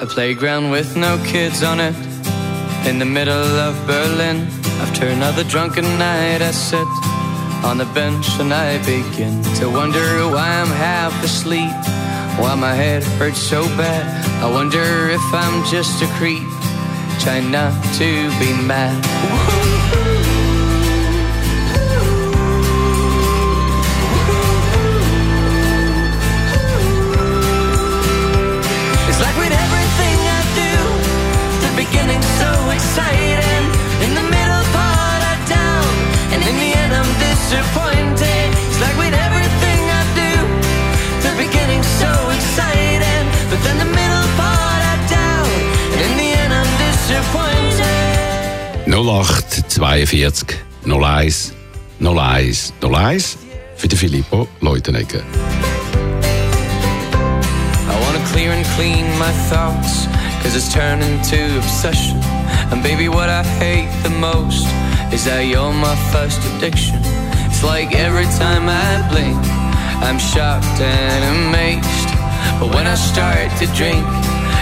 Speaker 6: A playground with no kids on it. In the middle of Berlin. After another drunken night, I sit on the bench and I begin to wonder why I'm half asleep. Why my head hurts so bad. I wonder if I'm just a creep. Trying not to be mad. It's like with everything I do, the beginning so exciting, in the middle part I and in the end I'm disappointed.
Speaker 2: 0842 01 01 01 für den Filippo Leutenegger.
Speaker 6: I wanna clear and clean my thoughts, cause it's turning to obsession. And baby, what I hate the most is that you're my first addiction. It's like every time I blink, I'm shocked and amazed. But when I start to drink,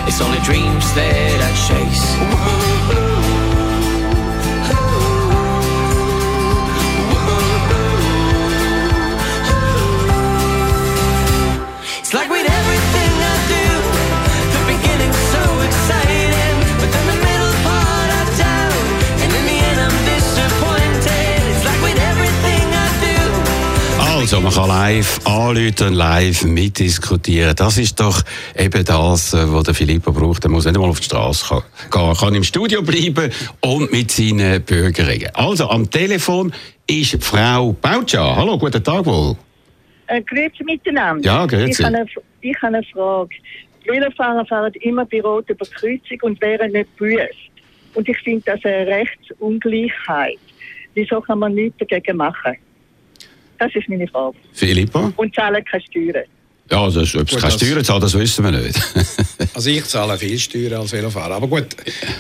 Speaker 6: it's only dreams that I chase.
Speaker 2: Also, man kann live anrufen und live mitdiskutieren. Das ist doch eben das, äh, was der Filippo braucht. Er muss nicht einmal auf die Straße gehen. Er kann im Studio bleiben und mit seinen Bürgern reden. Also, am Telefon ist Frau Bautscha. Hallo, guten Tag wohl.
Speaker 7: Äh, grüezi miteinander.
Speaker 2: Ja, grüezi.
Speaker 7: Ich habe eine, ich habe eine Frage. Die Velofahrer fahren immer bei Rot über Kreuzung und werden nicht büßt. Und ich finde das eine Rechtsungleichheit. Wieso kann man nichts dagegen machen? Das ist meine Frage.
Speaker 2: Filippo?
Speaker 7: Und zahlen keine Steuern.
Speaker 2: Ja, das, ob es keine
Speaker 4: das-
Speaker 2: Steuern zahlt, das wissen wir nicht.
Speaker 4: Also ich zahle viel Steuern als Velofahrer. Aber gut,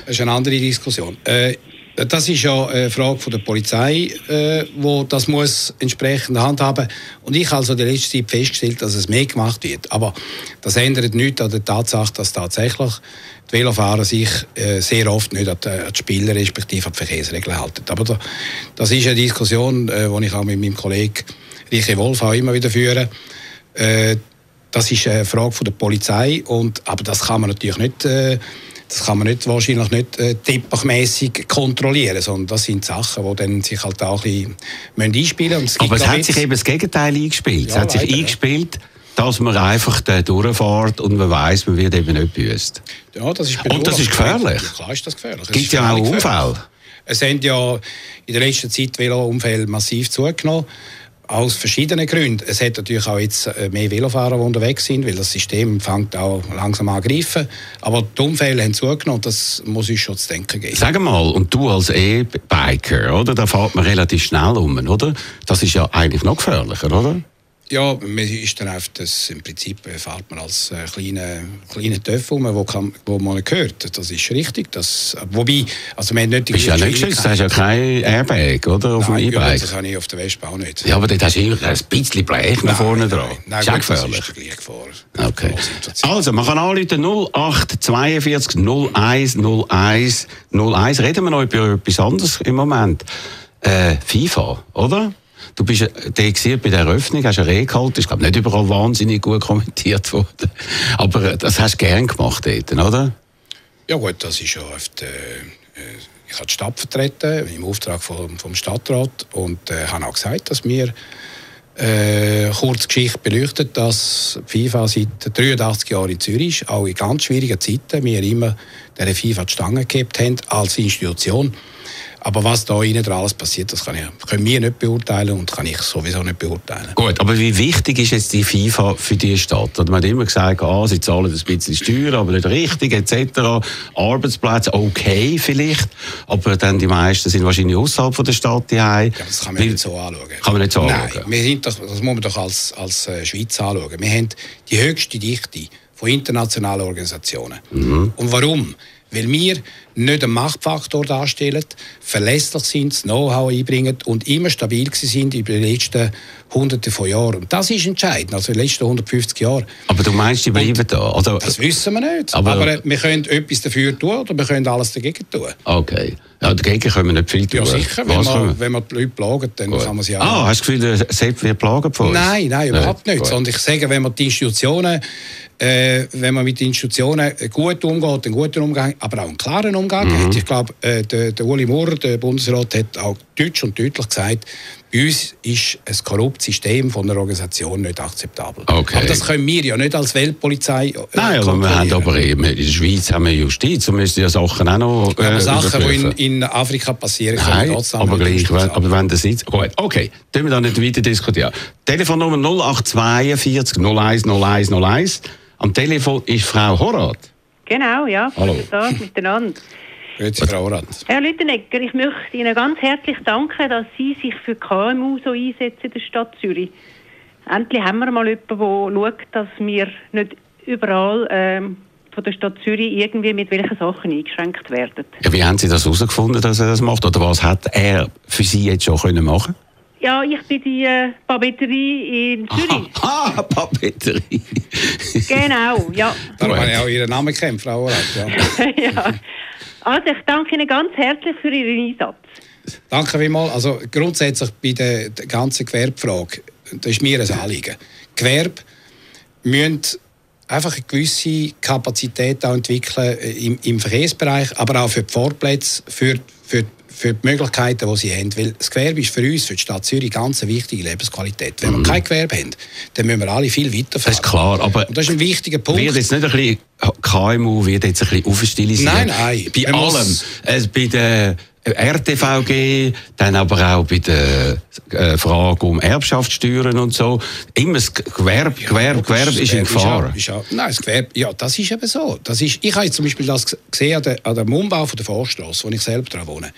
Speaker 4: das ist eine andere Diskussion. Äh, das ist ja eine Frage der Polizei, äh, wo das muss entsprechend handhaben. Und ich habe also die letzte Zeit festgestellt, dass es mehr gemacht wird. Aber das ändert nichts an der Tatsache, dass tatsächlich die Velofahrer sich äh, sehr oft nicht an die, an Spieler respektive an die Verkehrsregeln halten. Aber da, das ist eine Diskussion, äh, die ich auch mit meinem Kollegen Richie Wolf auch immer wieder führe. Äh, das ist eine Frage der Polizei, und, aber das kann man natürlich nicht, äh, das kann man nicht, wahrscheinlich nicht äh, teppichmässig kontrollieren, sondern das sind Sachen, die dann sich halt auch ein bisschen einspielen müssen.
Speaker 2: Aber es hat sich eben das Gegenteil eingespielt. es
Speaker 4: Ja,
Speaker 2: hat sich
Speaker 4: leider, ja.
Speaker 2: eingespielt, dass man einfach da durchfährt und man weiß, man wird eben nicht büßt.
Speaker 4: Ja, das ist
Speaker 2: Und das ist gefährlich?
Speaker 4: Ja, klar ist das gefährlich. Es
Speaker 2: Gibt ja auch. Unfälle.
Speaker 4: Es haben ja in der letzten Zeit Velounfälle massiv zugenommen. Aus verschiedenen Gründen. Es hat natürlich auch jetzt äh, mehr Velofahrer, die unterwegs sind, weil das System fängt auch langsam an greifen. Aber die Unfälle haben zugenommen das muss uns schon zu denken geben.
Speaker 2: Sag mal, und du als E-Biker, oder? Da fährt man relativ schnell um, oder? Das ist ja eigentlich noch gefährlicher, oder?
Speaker 4: Ja, man ist dann einfach das, im Prinzip äh, fährt man als äh, kleiner kleine Töff rum, wo, kann, wo man nicht hört. Das ist richtig. Das, wobei, also haben nicht
Speaker 2: Bist ja nicht geschützt, du hast ja kein Airbag, oder? Auf dem
Speaker 4: Nein,
Speaker 2: E-Bike.
Speaker 4: das habe ich auf der Wespe auch nicht.
Speaker 2: Ja, aber dort hast du immer ein bisschen Blech nach vorne dran.
Speaker 4: Nein,
Speaker 2: ist auch
Speaker 4: gut, das ist der gleiche Gefahr.
Speaker 2: Okay. Also, man kann anrufen 0842 01 01 01. Reden wir noch über etwas anderes im Moment. Äh, FIFA, oder? Du bist äh, der bei der Eröffnung, hast eine Rede gehalten. Ich glaube nicht überall wahnsinnig gut kommentiert worden. Aber äh, das hast du gern gemacht dort, oder?
Speaker 4: Ja gut, das ist ja oft, äh, äh, ich habe die Stadt vertreten im Auftrag vom, vom Stadtrat und äh, habe auch gesagt, dass wir äh, kurz Geschichte beleuchtet, dass FIFA seit 83 Jahren in Zürich ist, auch in ganz schwierigen Zeiten, wir immer der FIFA die Stange gehabt haben als Institution. Aber was da innen dran alles passiert, das kann ich, können wir nicht beurteilen und kann ich sowieso nicht beurteilen.
Speaker 2: Gut, aber wie wichtig ist jetzt die FIFA für die Stadt? Oder man hat immer gesagt, ah, sie zahlen ein bisschen Steuern, aber nicht richtig, etc. Arbeitsplätze, okay vielleicht, aber dann die meisten sind wahrscheinlich außerhalb von der Stadt die
Speaker 4: Ja, das kann man nicht so anschauen.
Speaker 2: Kann man nicht so
Speaker 4: Nein,
Speaker 2: anschauen?
Speaker 4: wir sind das, das muss man doch als, als äh, Schweiz anschauen. Wir haben die höchste Dichte von internationalen Organisationen.
Speaker 2: Mhm.
Speaker 4: Und warum? Weil wir nicht einen Machtfaktor darstellen, verlässlich sind, das Know-how einbringen und immer stabil sind über die letzten Hunderte von Jahren. Und das ist entscheidend, also die letzten 150 Jahre.
Speaker 2: Aber du meinst, die bleiben da? Also,
Speaker 4: Das wissen wir nicht.
Speaker 2: Aber-
Speaker 4: Aber, äh, wir können etwas dafür tun oder wir können alles dagegen tun.
Speaker 2: okay. Ja, dagegen können wir nicht viel tun.
Speaker 4: Ja, sicher. Wenn man, wenn man die Leute plagen, dann
Speaker 2: Gut.
Speaker 4: kann man sie auch...
Speaker 2: Ah, hast du das Gefühl, Sepp wird plagen von uns?
Speaker 4: Nein, nein, überhaupt nicht.
Speaker 2: Gut.
Speaker 4: Sondern ich sage, wenn man die Institutionen, äh, wenn man mit den Institutionen gut umgeht, einen guten Umgang, aber auch einen klaren Umgang
Speaker 2: Mhm.
Speaker 4: hat. Ich glaube, äh, der, der Uli Maurer, der Bundesrat, hat auch deutsch und deutlich gesagt, bei uns ist ein korruptes System von einer Organisation nicht akzeptabel.
Speaker 2: Okay.
Speaker 4: Aber das können wir ja nicht als Weltpolizei äh,
Speaker 2: Nein, aber wir haben aber eben, in der Schweiz haben wir Justiz und müssen ja Sachen auch noch äh,
Speaker 4: aber Sachen, die in, in Afrika passieren, können
Speaker 2: Nein, aber gleich, wenn, aber wenn das jetzt... Gut, okay, können wir da nicht weiter diskutieren. Telefonnummer 0842 01 01 01. Am Telefon ist Frau Horat.
Speaker 8: Genau, ja.
Speaker 2: Hallo.
Speaker 8: Da miteinander.
Speaker 4: Grüezi, Frau Orat.
Speaker 8: Herr Lüttenegger, ich möchte Ihnen ganz herzlich danken, dass Sie sich für KMU so einsetzen in der Stadt Zürich. Endlich haben wir mal jemanden, der schaut, dass wir nicht überall ähm, von der Stadt Zürich irgendwie mit welchen Sachen eingeschränkt werden.
Speaker 2: Ja, wie haben Sie das herausgefunden, dass er das macht? Oder was hat er für Sie jetzt schon können machen
Speaker 8: Ja, ich bin die äh, Papeterie in Zürich.
Speaker 2: Ah, Papeterie.
Speaker 8: Genau, ja.
Speaker 4: Darum habe ich auch Ihren Namen gekannt, Frau Orat. Ja.
Speaker 8: ja. Also ich danke Ihnen ganz herzlich für Ihren Einsatz.
Speaker 4: Danke vielmals. Also grundsätzlich bei der, der ganzen Gewerbefrage, das ist mir ein Anliegen. Gewerbe müssen einfach eine gewisse Kapazität auch entwickeln äh, im, im Verkehrsbereich, aber auch für die Vorplätze, für, für, für die Möglichkeiten, die sie haben. Weil das Gewerbe ist für uns, für die Stadt Zürich, ganz eine wichtige Lebensqualität. Wenn wir kein Gewerbe haben, dann müssen wir alle viel weiterfahren.
Speaker 2: Mhm. Das ist klar, aber
Speaker 4: Und das ist ein wichtiger Punkt.
Speaker 2: wird jetzt nicht ein bisschen KMU wird jetzt ein bisschen aufstilisiert?
Speaker 4: Nein, nein.
Speaker 2: Bei
Speaker 4: Man
Speaker 2: allem. Es, bei der RTVG, dann aber auch bei der äh, Frage um Erbschaftssteuern und so. Immer das Gewerbe, Gewerbe, Gewerbe ist in
Speaker 4: Das
Speaker 2: Gefahr.
Speaker 4: auch- ist auch- nein, das Gewerbe, ja, das ist eben so. Das ist, ich habe jetzt zum Beispiel das gesehen an, der, an dem Umbau von der Vorstrasse, wo ich selber dran wohne.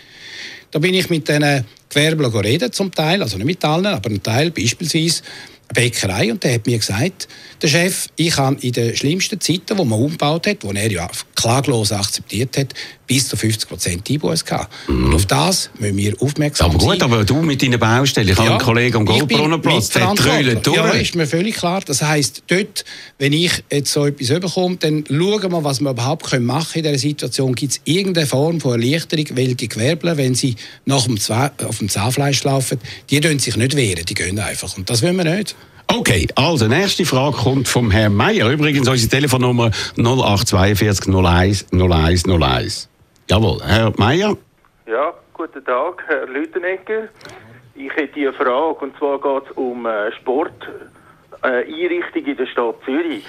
Speaker 4: Da bin ich mit diesen Gewerblern reden, zum Teil, also nicht mit allen, aber ein Teil, beispielsweise eine Bäckerei, und der hat mir gesagt, der Chef, ich habe in den schlimmsten Zeiten, wo man umgebaut hat, wo er ja klaglos akzeptiert hat, bis zu 50 Prozent Einbuß gehabt. Und auf das müssen wir aufmerksam
Speaker 2: Mhm. Aber gut,
Speaker 4: sein.
Speaker 2: aber du mit deinen Baustellen, ich habe einen Kollegen am Goldbrunnenplatz, der trüllt durch.
Speaker 4: Ja, ist mir völlig klar. Das heisst, dort, wenn ich jetzt so etwas überkomme, dann schauen wir, was wir überhaupt können machen in dieser Situation. Gibt es irgendeine Form von Erleichterung, weil die Gewerbler, wenn sie nach dem Zwa auf dem Zahnfleisch laufen, die können sich nicht wehren, die gehen einfach. Und das wollen wir nicht.
Speaker 7: Okay, also nächste Frage kommt vom Herrn Meier. Übrigens unsere Telefonnummer 0842 01 01 01. Jawohl, Herr Meier.
Speaker 9: Ja, guten Tag, Herr Lütenegger. Ich hätte eine Frage, und zwar geht es um äh, Sporteinrichtungen in der Stadt Zürich.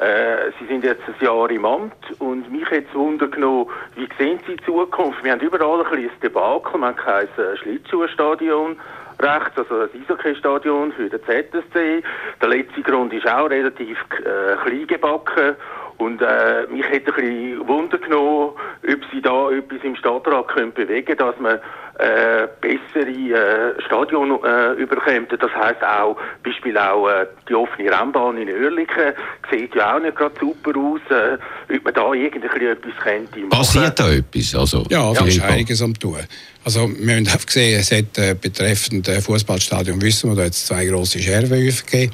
Speaker 9: Äh, Sie sind jetzt ein Jahr im Amt und mich hat es Wunder genommen, wie sehen Sie die Zukunft? Wir haben überall ein kleines Debakel, man hat kein äh, Schlittschuhstadion rechts, also ein Eishockey-Stadion für den ZSC. Der letzte Grund ist auch relativ äh, klein gebacken und äh, mich hätte ein bisschen Wunder genommen, ob Sie da etwas im Stadtrat können bewegen dass man äh, bessere äh, Stadion äh, überkommt. Das heisst auch, Beispiel auch äh, die offene Rennbahn in Oerlikon sieht ja auch nicht gerade super aus, äh, ob man da irgendwie etwas könnte machen.
Speaker 7: Passiert da etwas? Also,
Speaker 4: Ja, da ist
Speaker 7: Philippa?
Speaker 4: einiges am tun. Also, wir haben auch gesehen, es hat äh, betreffend äh, Fußballstadion, wissen wir, da es zwei grosse Scherben gegeben.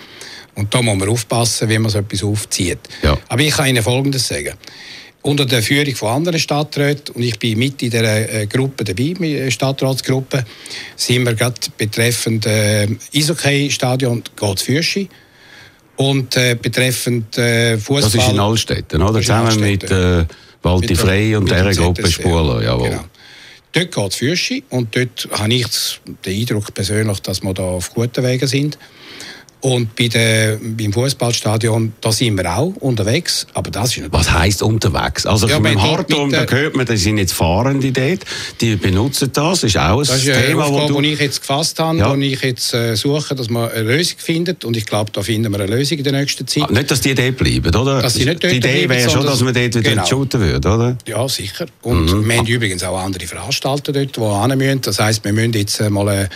Speaker 4: Und da muss man aufpassen, wie man so etwas aufzieht.
Speaker 7: Ja.
Speaker 4: Aber ich kann Ihnen Folgendes sagen. Unter der Führung von anderen Stadträten, und ich bin mit in dieser äh, Gruppe dabei, mit der Stadtratsgruppe, sind wir gerade betreffend äh, Eishockey-Stadion geht Fürschi. Und äh, betreffend äh, Fußball.
Speaker 7: Das ist in Allstetten, oder? Zusammen mit
Speaker 4: Allstetten.
Speaker 7: äh, Walti
Speaker 4: Mit der-
Speaker 7: Frey und
Speaker 4: mit
Speaker 7: dieser Gruppe Spuler. Jawohl.
Speaker 4: Genau. Dort geht es Fürschi und dort habe ich den Eindruck persönlich, dass wir da auf guten Wegen sind. Und bei der, beim Fußballstadion, da sind wir auch unterwegs, aber das ist
Speaker 7: Was heisst unterwegs? Also
Speaker 4: Ja,
Speaker 7: beim Hartum, da hört man, da sind jetzt Fahrende dort, die benutzen das, ist auch ein
Speaker 4: Das ist
Speaker 7: Thema, wo
Speaker 4: Aufgabe,
Speaker 7: du...
Speaker 4: die ich jetzt gefasst habe,
Speaker 7: Ja.
Speaker 4: wo ich jetzt äh, suche, dass man eine Lösung findet. Und ich glaube, da finden wir eine Lösung in der nächsten Zeit.
Speaker 7: Ah, Nicht, dass die dort bleiben, oder?
Speaker 4: Dass sie nicht dort
Speaker 7: die Idee
Speaker 4: bleiben,
Speaker 7: wäre schon, dass man dort wieder
Speaker 4: Genau.
Speaker 7: shooten würde, oder?
Speaker 4: Ja, sicher. Und
Speaker 7: Mhm.
Speaker 4: wir haben übrigens auch andere Veranstalter dort, die hin müssen. Das heisst, wir müssen jetzt äh, mal eine,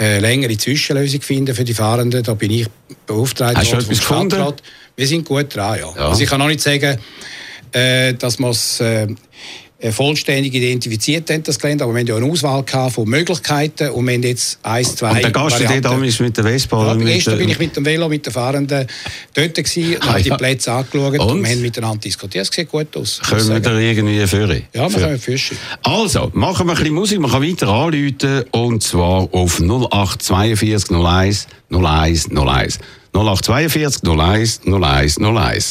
Speaker 4: eine längere Zwischenlösung finden für die Fahrenden. Da bin ich beauftragt
Speaker 7: Hast
Speaker 4: worden vom
Speaker 7: etwas gefunden?
Speaker 4: Stadtrat. Wir sind gut dran, ja.
Speaker 7: Ja.
Speaker 4: Also ich kann noch nicht sagen, äh, dass wir es äh, äh, vollständig identifiziert haben, das Gelände, aber wir haben ja eine Auswahl von Möglichkeiten und wir haben jetzt eins, zwei
Speaker 7: Und dann gehst du dort
Speaker 4: Varianten.
Speaker 7: damals mit der Vespa?
Speaker 4: Ja, gestern
Speaker 7: der-
Speaker 4: bin ich mit dem Velo, mit den Fahrenden dort gewesen
Speaker 7: Ah,
Speaker 4: habe die. Plätze angeschaut und,
Speaker 7: Und?
Speaker 4: wir haben miteinander diskutiert. Es sieht gut aus.
Speaker 7: Können wir da irgendwie führen?
Speaker 4: Ja, wir
Speaker 7: Für-
Speaker 4: können Fische.
Speaker 7: Also, machen wir ein bisschen Musik. Man kann weiter anrufen und zwar auf 0842 01 01 01. 0842 01 01 01.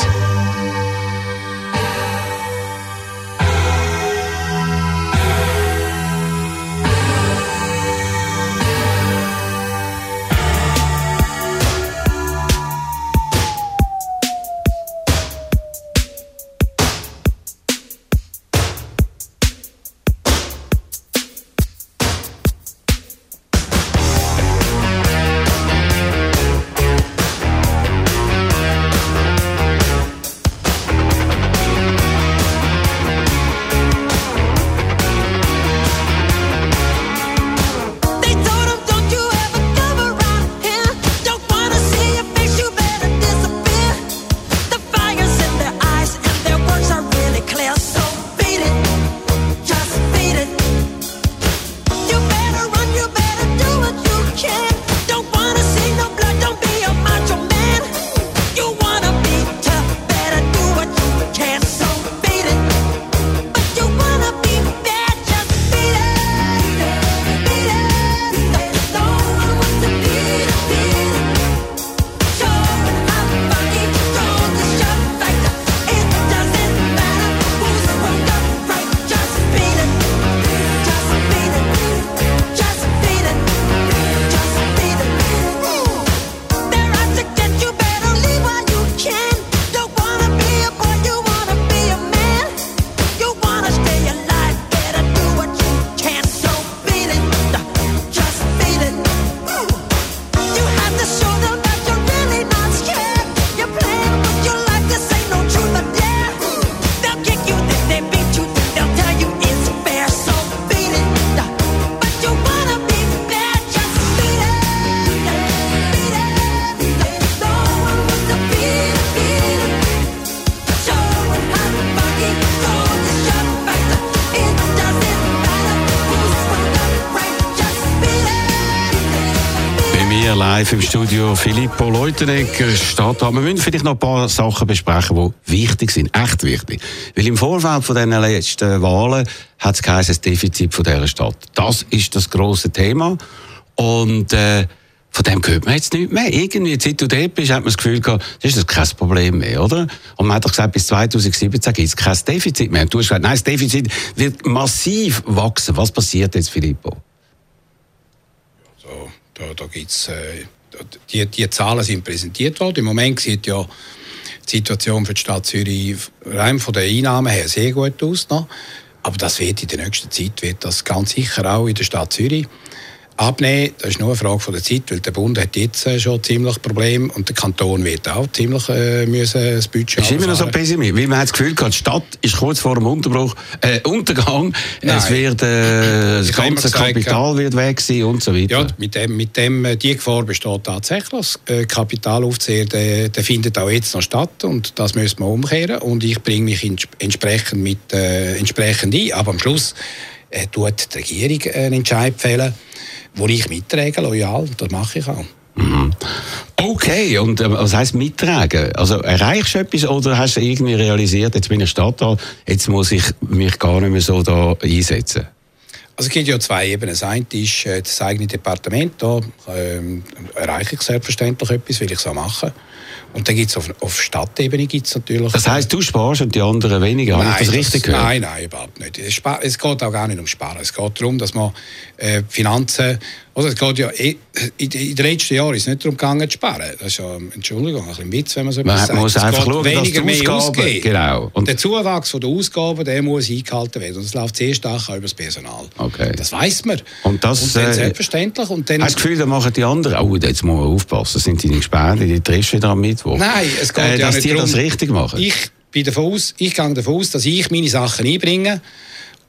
Speaker 7: Studio Filippo Leutenegger, Stadtrat. Wir müssen vielleicht noch ein paar Sachen besprechen, die wichtig sind, echt wichtig. Weil im Vorfeld von diesen letzten Wahlen hat es geheißen, das Defizit von dieser Stadt. Das ist das grosse Thema. Und äh,
Speaker 2: Von dem hört man jetzt nicht mehr. Irgendwie, seit du dort bist, hat man das Gefühl gehabt, das ist kein Problem mehr, oder? Und man hat doch gesagt, bis 2017 gibt es kein Defizit mehr. Und du hast gesagt, nein, das Defizit wird massiv wachsen. Was passiert jetzt, Filippo?
Speaker 4: So, da, da gibt's, äh, die, die Zahlen sind präsentiert worden. Im Moment sieht ja die Situation für die Stadt Zürich rein von den Einnahmen her sehr gut aus. Noch. Aber das wird in der nächsten Zeit wird das ganz sicher auch in der Stadt Zürich abnehmen. Das ist nur eine Frage von der Zeit, weil der Bund hat jetzt äh, schon ziemlich Probleme und der Kanton wird auch ziemlich äh, müssen das Budget
Speaker 2: Ist immer noch so pessimistisch. Weil man hat das Gefühl gehabt, die Stadt ist kurz vor dem Unterbruch, äh, Untergang.
Speaker 4: Nein.
Speaker 2: Es wird, äh, das ganze
Speaker 4: gesagt,
Speaker 2: Kapital wird weg sein und so weiter.
Speaker 4: Ja, mit dem, mit dem, äh, die Gefahr besteht tatsächlich. Das äh, Kapitalaufzieher, der, der findet auch jetzt noch statt und das müssen wir umkehren. Und ich bringe mich entsprechend, mit, äh, entsprechend ein. Aber am Schluss tut die Regierung einen Entscheid fällen, wo ich mittrage, loyal. Das mache ich auch.
Speaker 2: Okay, und äh, was heisst mittragen? Also erreichst du etwas oder hast du irgendwie realisiert, jetzt bin ich Stadtrat, jetzt muss ich mich gar nicht mehr so da einsetzen?
Speaker 4: Also es gibt ja zwei Ebenen. Das eine ist äh, das eigene Departement. Da ähm, erreiche ich selbstverständlich etwas, will ich so machen. Und dann gibt es auf, auf Stadtebene gibt's natürlich...
Speaker 2: Das heisst, du sparst und die anderen weniger. Habe ich das richtig gehört?
Speaker 4: Nein, nein, überhaupt nicht. Es geht auch gar nicht um Sparen. Es geht darum, dass man äh, Finanzen. Oder es geht ja eh, in, den letzten Jahren ist es nicht darum gegangen zu sparen. Das ist ja, Entschuldigung, ein bisschen Witz, wenn man so
Speaker 2: Man
Speaker 4: etwas sagt.
Speaker 2: muss
Speaker 4: es
Speaker 2: einfach schauen, dass
Speaker 4: weniger
Speaker 2: die
Speaker 4: mehr
Speaker 2: Ausgaben-
Speaker 4: ausgeben.
Speaker 2: genau. Und-
Speaker 4: der Zuwachs von der Ausgaben, der muss eingehalten werden. Und das läuft sehr stark auch über das Personal.
Speaker 2: Okay.
Speaker 4: Das weiß man.
Speaker 2: Und das,
Speaker 4: und dann
Speaker 2: äh,
Speaker 4: selbstverständlich. Und dann,
Speaker 2: Hast du das Gefühl, da machen die anderen, oh, jetzt muss man aufpassen, sind deine Gespände, die triffst wieder am Mittwoch.
Speaker 4: Nein, es geht
Speaker 2: äh,
Speaker 4: ja
Speaker 2: Dass
Speaker 4: nicht
Speaker 2: die das
Speaker 4: darum.
Speaker 2: richtig machen.
Speaker 4: Ich, bin davon aus, ich gehe davon aus, dass ich meine Sachen einbringe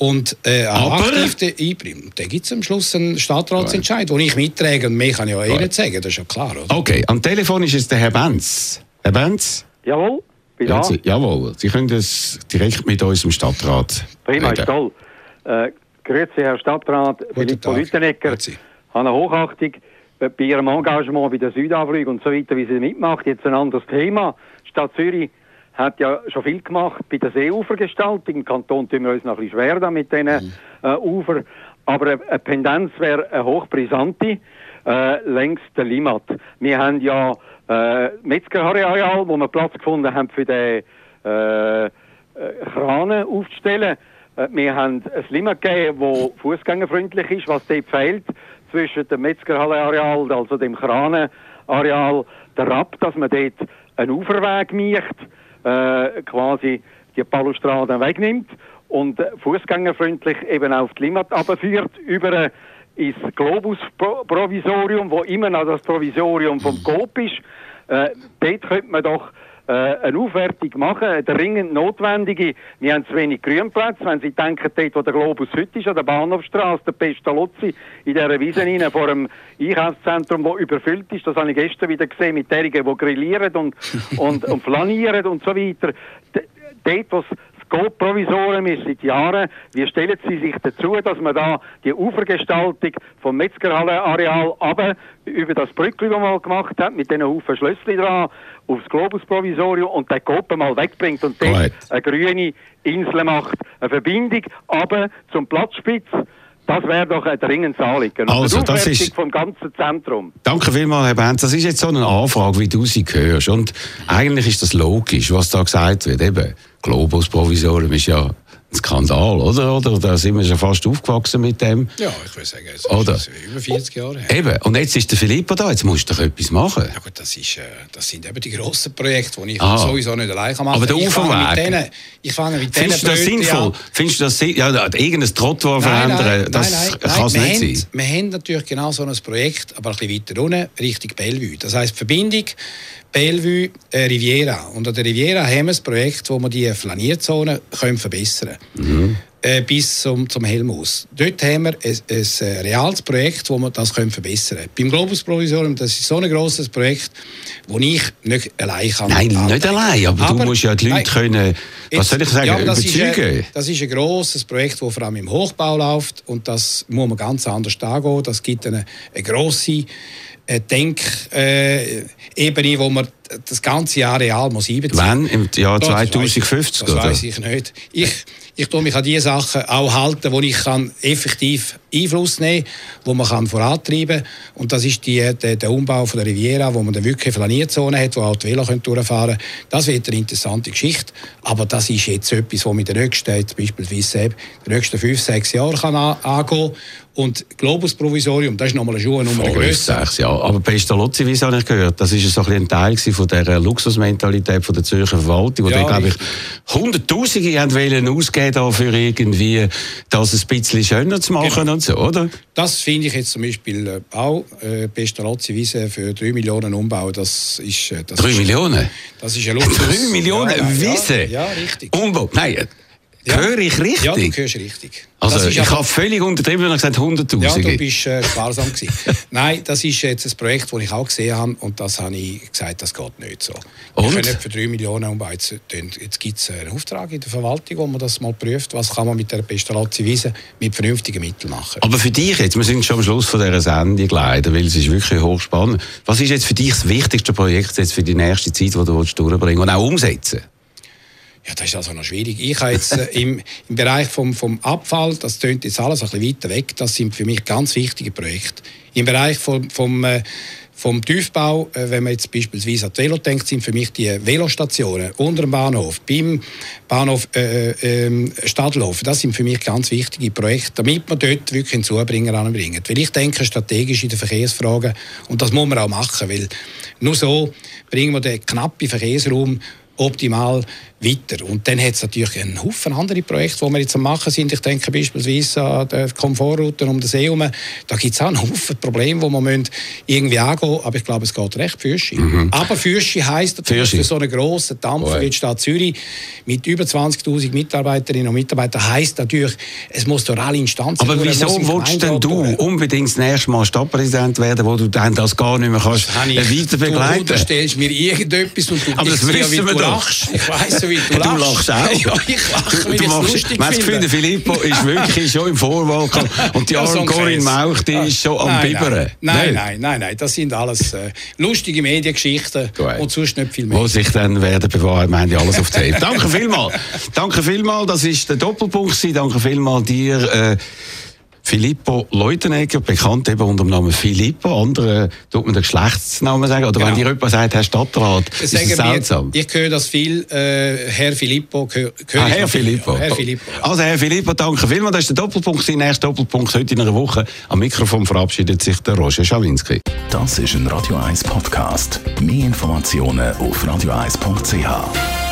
Speaker 4: und äh, auch
Speaker 2: Aber-
Speaker 4: aktiv de- einbringe. Und Dann gibt es am Schluss einen Stadtratsentscheid, den ich mittrage. Und mehr kann ich ja eh
Speaker 2: Gut.
Speaker 4: nicht sagen, das ist ja klar. Oder?
Speaker 2: Okay, am Telefon ist jetzt der Herr Benz. Herr Benz?
Speaker 10: Jawohl, bin
Speaker 2: Ja,
Speaker 10: da.
Speaker 2: Sie, jawohl, Sie können das direkt mit uns im Stadtrat
Speaker 10: Prima, ist
Speaker 2: reden.
Speaker 10: toll. Äh, grüezi, Herr Stadtrat.
Speaker 4: Grüezi.
Speaker 10: Habe eine Hochachtung bei bei Ihrem Engagement bei der Südafrika und so weiter, wie Sie mitmacht. Jetzt ein anderes Thema. Stadt Zürich hat ja schon viel gemacht bei der Seeufergestaltung. Im Kanton tun wir uns noch ein bisschen schwer da mit diesen äh, Ufer. Aber eine, eine Pendenz wäre eine hochbrisante äh, längs der Limmat. Wir haben ja äh, Metzgerareal, wo wir Platz gefunden haben für den äh, äh, Kranen aufzustellen. Äh, Wir haben ein Limit gegeben, das fußgängerfreundlich ist, was dort fehlt, zwischen dem Metzgerhalleareal, also dem Kranenareal, der Rapp, dass man dort einen Uferweg macht, äh, quasi die Balustraden wegnimmt und fußgängerfreundlich eben auf die Limit abführt, über ins Globus-Provisorium, wo immer noch das Provisorium vom Coop ist. Äh, dort könnte man doch äh, eine Aufwertung machen, eine dringend notwendige. Wir haben zu wenig Grünplätze. Wenn Sie denken, dort, wo der Globus heute ist, an der Bahnhofstraße, der Pestalozzi, in dieser Wiese rein, vor einem Einkaufszentrum, das überfüllt ist, das habe ich gestern wieder gesehen, mit derjenigen, die grillieren und, und, und flanieren und so weiter. D dort, wo das Go-Provisorium ist seit Jahren, wie stellen Sie sich dazu, dass man da die Ufergestaltung vom Metzgerhalle-Areal aber über das Brückli, das man mal gemacht hat, mit diesen Haufen Schlössli dran, aufs Globus-Provisorium und den Coop mal wegbringt und
Speaker 2: Gut.
Speaker 10: eine grüne Insel macht. Eine Verbindung aber zum Platzspitz, das wäre doch ein dringendes Anliegen.
Speaker 2: Also, das ist-
Speaker 10: vom ganzen Zentrum.
Speaker 2: Danke vielmals, Herr Benz. Das ist jetzt so eine Anfrage, wie du sie hörst. Und eigentlich ist das logisch, was da gesagt wird. Eben, Globus-Provisorium ist ja Skandal, oder? oder? Da sind wir schon fast aufgewachsen mit dem.
Speaker 4: Ja, ich würde sagen, es
Speaker 2: Oder?
Speaker 4: ist über 40 Jahre her.
Speaker 2: Eben, und jetzt ist der Filippo da, jetzt musst du doch etwas machen.
Speaker 4: Ja gut, das, ist, äh, das sind eben die grossen Projekte, die ich
Speaker 2: Ah.
Speaker 4: sowieso nicht allein kann machen
Speaker 2: Aber der Uferweg?
Speaker 4: Ich fange mit denen
Speaker 2: Findest du das sinnvoll?
Speaker 4: an.
Speaker 2: Findest du das sin- ja, irgendein Trottoir
Speaker 4: Nein, nein,
Speaker 2: verändern? das
Speaker 4: nein, nein,
Speaker 2: kann es nicht
Speaker 4: wir
Speaker 2: sein.
Speaker 4: haben, Wir haben natürlich genau so ein Projekt, aber ein bisschen weiter unten, Richtung Bellevue. Das heisst, die Verbindung Bellevue, äh, Riviera. Und an der Riviera haben wir ein Projekt, wo wir die Flanierzone können verbessern können. Äh, bis zum, zum Helmhaus. Dort haben wir ein, ein äh, reales Projekt, wo wir das können verbessern können. Beim Globus Provisorium, das ist so ein grosses Projekt, wo ich nicht allein kann.
Speaker 2: Nein, nicht
Speaker 4: anlegen.
Speaker 2: allein, aber, du musst ja die Leute
Speaker 4: nein,
Speaker 2: können, was
Speaker 4: Jetzt-
Speaker 2: soll ich sagen,
Speaker 4: ja, aber das
Speaker 2: überzeugen.
Speaker 4: Ist ein, das ist ein grosses Projekt, das vor allem im Hochbau läuft und das muss man ganz anders angehen. Das gibt eine, eine grosse äh, Denkebene, Ebene, wo man das ganze Areal muss einbeziehen.
Speaker 2: Wann? Im Jahr
Speaker 4: Das weiss ich-
Speaker 2: 2050,
Speaker 4: Das weiß ich nicht. Ich, ich tue mich an die Sachen auch halten, wo ich kann effektiv Einfluss nehmen kann, wo man kann vorantreiben kann. Und das ist die, der, der Umbau von der Riviera, wo man dann wirklich eine Flanirzone hat, wo auch die Velo können durchfahren können. Das wird eine interessante Geschichte. Aber das ist jetzt etwas, was mit den nächsten, jetzt beispielsweise eben, die nächsten fünf, sechs Jahre kann an, angehen Und Globus-Provisorium, das ist nochmal eine Schuhe Nummer grösser.
Speaker 2: Jahre. Aber Pestalozzi, wie habe ich gehört, das ist so ein, Teil von der Luxusmentalität von der Zürcher Verwaltung, wo
Speaker 4: Ja,
Speaker 2: glaube ich, Hunderttausende haben wollen ausgeben dafür irgendwie, das ein bisschen schöner zu machen
Speaker 4: Genau.
Speaker 2: und so, oder?
Speaker 4: Das finde ich jetzt zum Beispiel äh, auch. Äh, Pestalozzi-Wiese für 3 Millionen Umbau, das ist... Äh, das
Speaker 2: Drei
Speaker 4: ist,
Speaker 2: Millionen?
Speaker 4: Das ist ein Luxus.
Speaker 2: Drei Millionen
Speaker 4: Ja, ja,
Speaker 2: Wiese?
Speaker 4: Ja, ja, richtig.
Speaker 2: Umbau? Nein,
Speaker 4: Ja.
Speaker 2: höre ich richtig?
Speaker 4: Ja, du hörst richtig.
Speaker 2: also,
Speaker 4: Das ist
Speaker 2: ich habe völlig untertrieben, wenn ich gesagt 100'000.
Speaker 4: Ja, du bist äh, sparsam gewesen. Nein, das ist jetzt ein Projekt, das ich auch gesehen habe und das habe ich gesagt, das geht nicht so. Wir
Speaker 2: Und?
Speaker 4: können nicht für 3 Millionen umbauen. Jetzt, gibt es einen Auftrag in der Verwaltung, wo man das mal prüft, was kann man mit der Pestalozzi-Wiese mit vernünftigen Mitteln machen.
Speaker 2: Aber für dich jetzt, wir sind schon am Schluss von dieser Sendung leider, weil es ist wirklich hochspannend. Was ist jetzt für dich das wichtigste Projekt jetzt für die nächste Zeit, das du willst durchbringen und auch umsetzen
Speaker 4: Ja, das ist also noch schwierig. Ich habe jetzt äh, im, im Bereich vom, vom Abfall, das tönt jetzt alles ein bisschen weiter weg, das sind für mich ganz wichtige Projekte. Im Bereich vom, vom, äh, vom Tiefbau, äh, wenn man jetzt beispielsweise an die Velo denkt, sind für mich die Velostationen unter dem Bahnhof, beim Bahnhof äh, äh, Stadthof, das sind für mich ganz wichtige Projekte, damit man dort wirklich einen Zubringer anbringen. Weil ich denke strategisch in den Verkehrsfragen und das muss man auch machen, weil nur so bringen wir den knappen Verkehrsraum optimal weiter. Und dann hat es natürlich einen Haufen andere Projekte, die wir jetzt am machen sind. Ich denke beispielsweise an die Komfortrouten um den See herum. Da gibt es auch einen Haufen Probleme, die müssen irgendwie angehen müssen. Aber ich glaube, es geht recht Fürschi. Aber Fürschi heisst natürlich für so einen grossen Dampfer wie die Stadt Zürich mit über 20'000 Mitarbeiterinnen und Mitarbeitern heisst natürlich, es muss durch alle Instanzen
Speaker 2: Aber
Speaker 4: durch,
Speaker 2: wieso willst denn du
Speaker 4: durch.
Speaker 2: unbedingt das nächste Mal Stadtpräsident werden, wo du dann das gar nicht mehr kannst
Speaker 4: ich-
Speaker 2: weiter
Speaker 4: Du
Speaker 2: begleiten?
Speaker 4: unterstellst mir irgendetwas und du
Speaker 2: Aber das wissen
Speaker 4: wie
Speaker 2: wir
Speaker 4: du
Speaker 2: doch.
Speaker 4: Ich weiss, wie du
Speaker 2: Du
Speaker 4: lachst.
Speaker 2: lachst auch.
Speaker 4: Ja, ich lache,
Speaker 2: Du,
Speaker 4: weil
Speaker 2: machst, das
Speaker 4: finde.
Speaker 2: Filippo ist wirklich schon im Vorwahlkampf und die arme Corinne. Mauch, die ist schon am
Speaker 4: Nein,
Speaker 2: Bibbern.
Speaker 4: Nein, nein, nein, nein, das sind alles äh, lustige Mediengeschichten und sonst nicht viel mehr.
Speaker 2: Wo sich dann werden bewahren, meinen die alles auf Tape. Danke vielmals. Danke vielmals, das ist der Doppelpunkt. Danke vielmals dir, äh, Filippo Leutenegger, bekannt eben unter dem Namen Filippo. Andere tut man den Geschlechtsnamen sagen. Oder wenn
Speaker 4: Genau.
Speaker 2: dir jemand sagt, Herr Stadtrat, ist das seltsam.
Speaker 4: ich höre das viel, äh, Herr Filippo. Hör, hör
Speaker 2: Ah, Herr. Filippo.
Speaker 4: Ja, Herr Filippo. ja.
Speaker 2: Also, Herr Filippo, danke vielmals. Das ist der Doppelpunkt, sein nächster Doppelpunkt heute in einer Woche. Am Mikrofon verabschiedet sich der Roger Schawinski.
Speaker 1: Das ist ein Radio 1 Podcast. Mehr Informationen auf radio1.ch.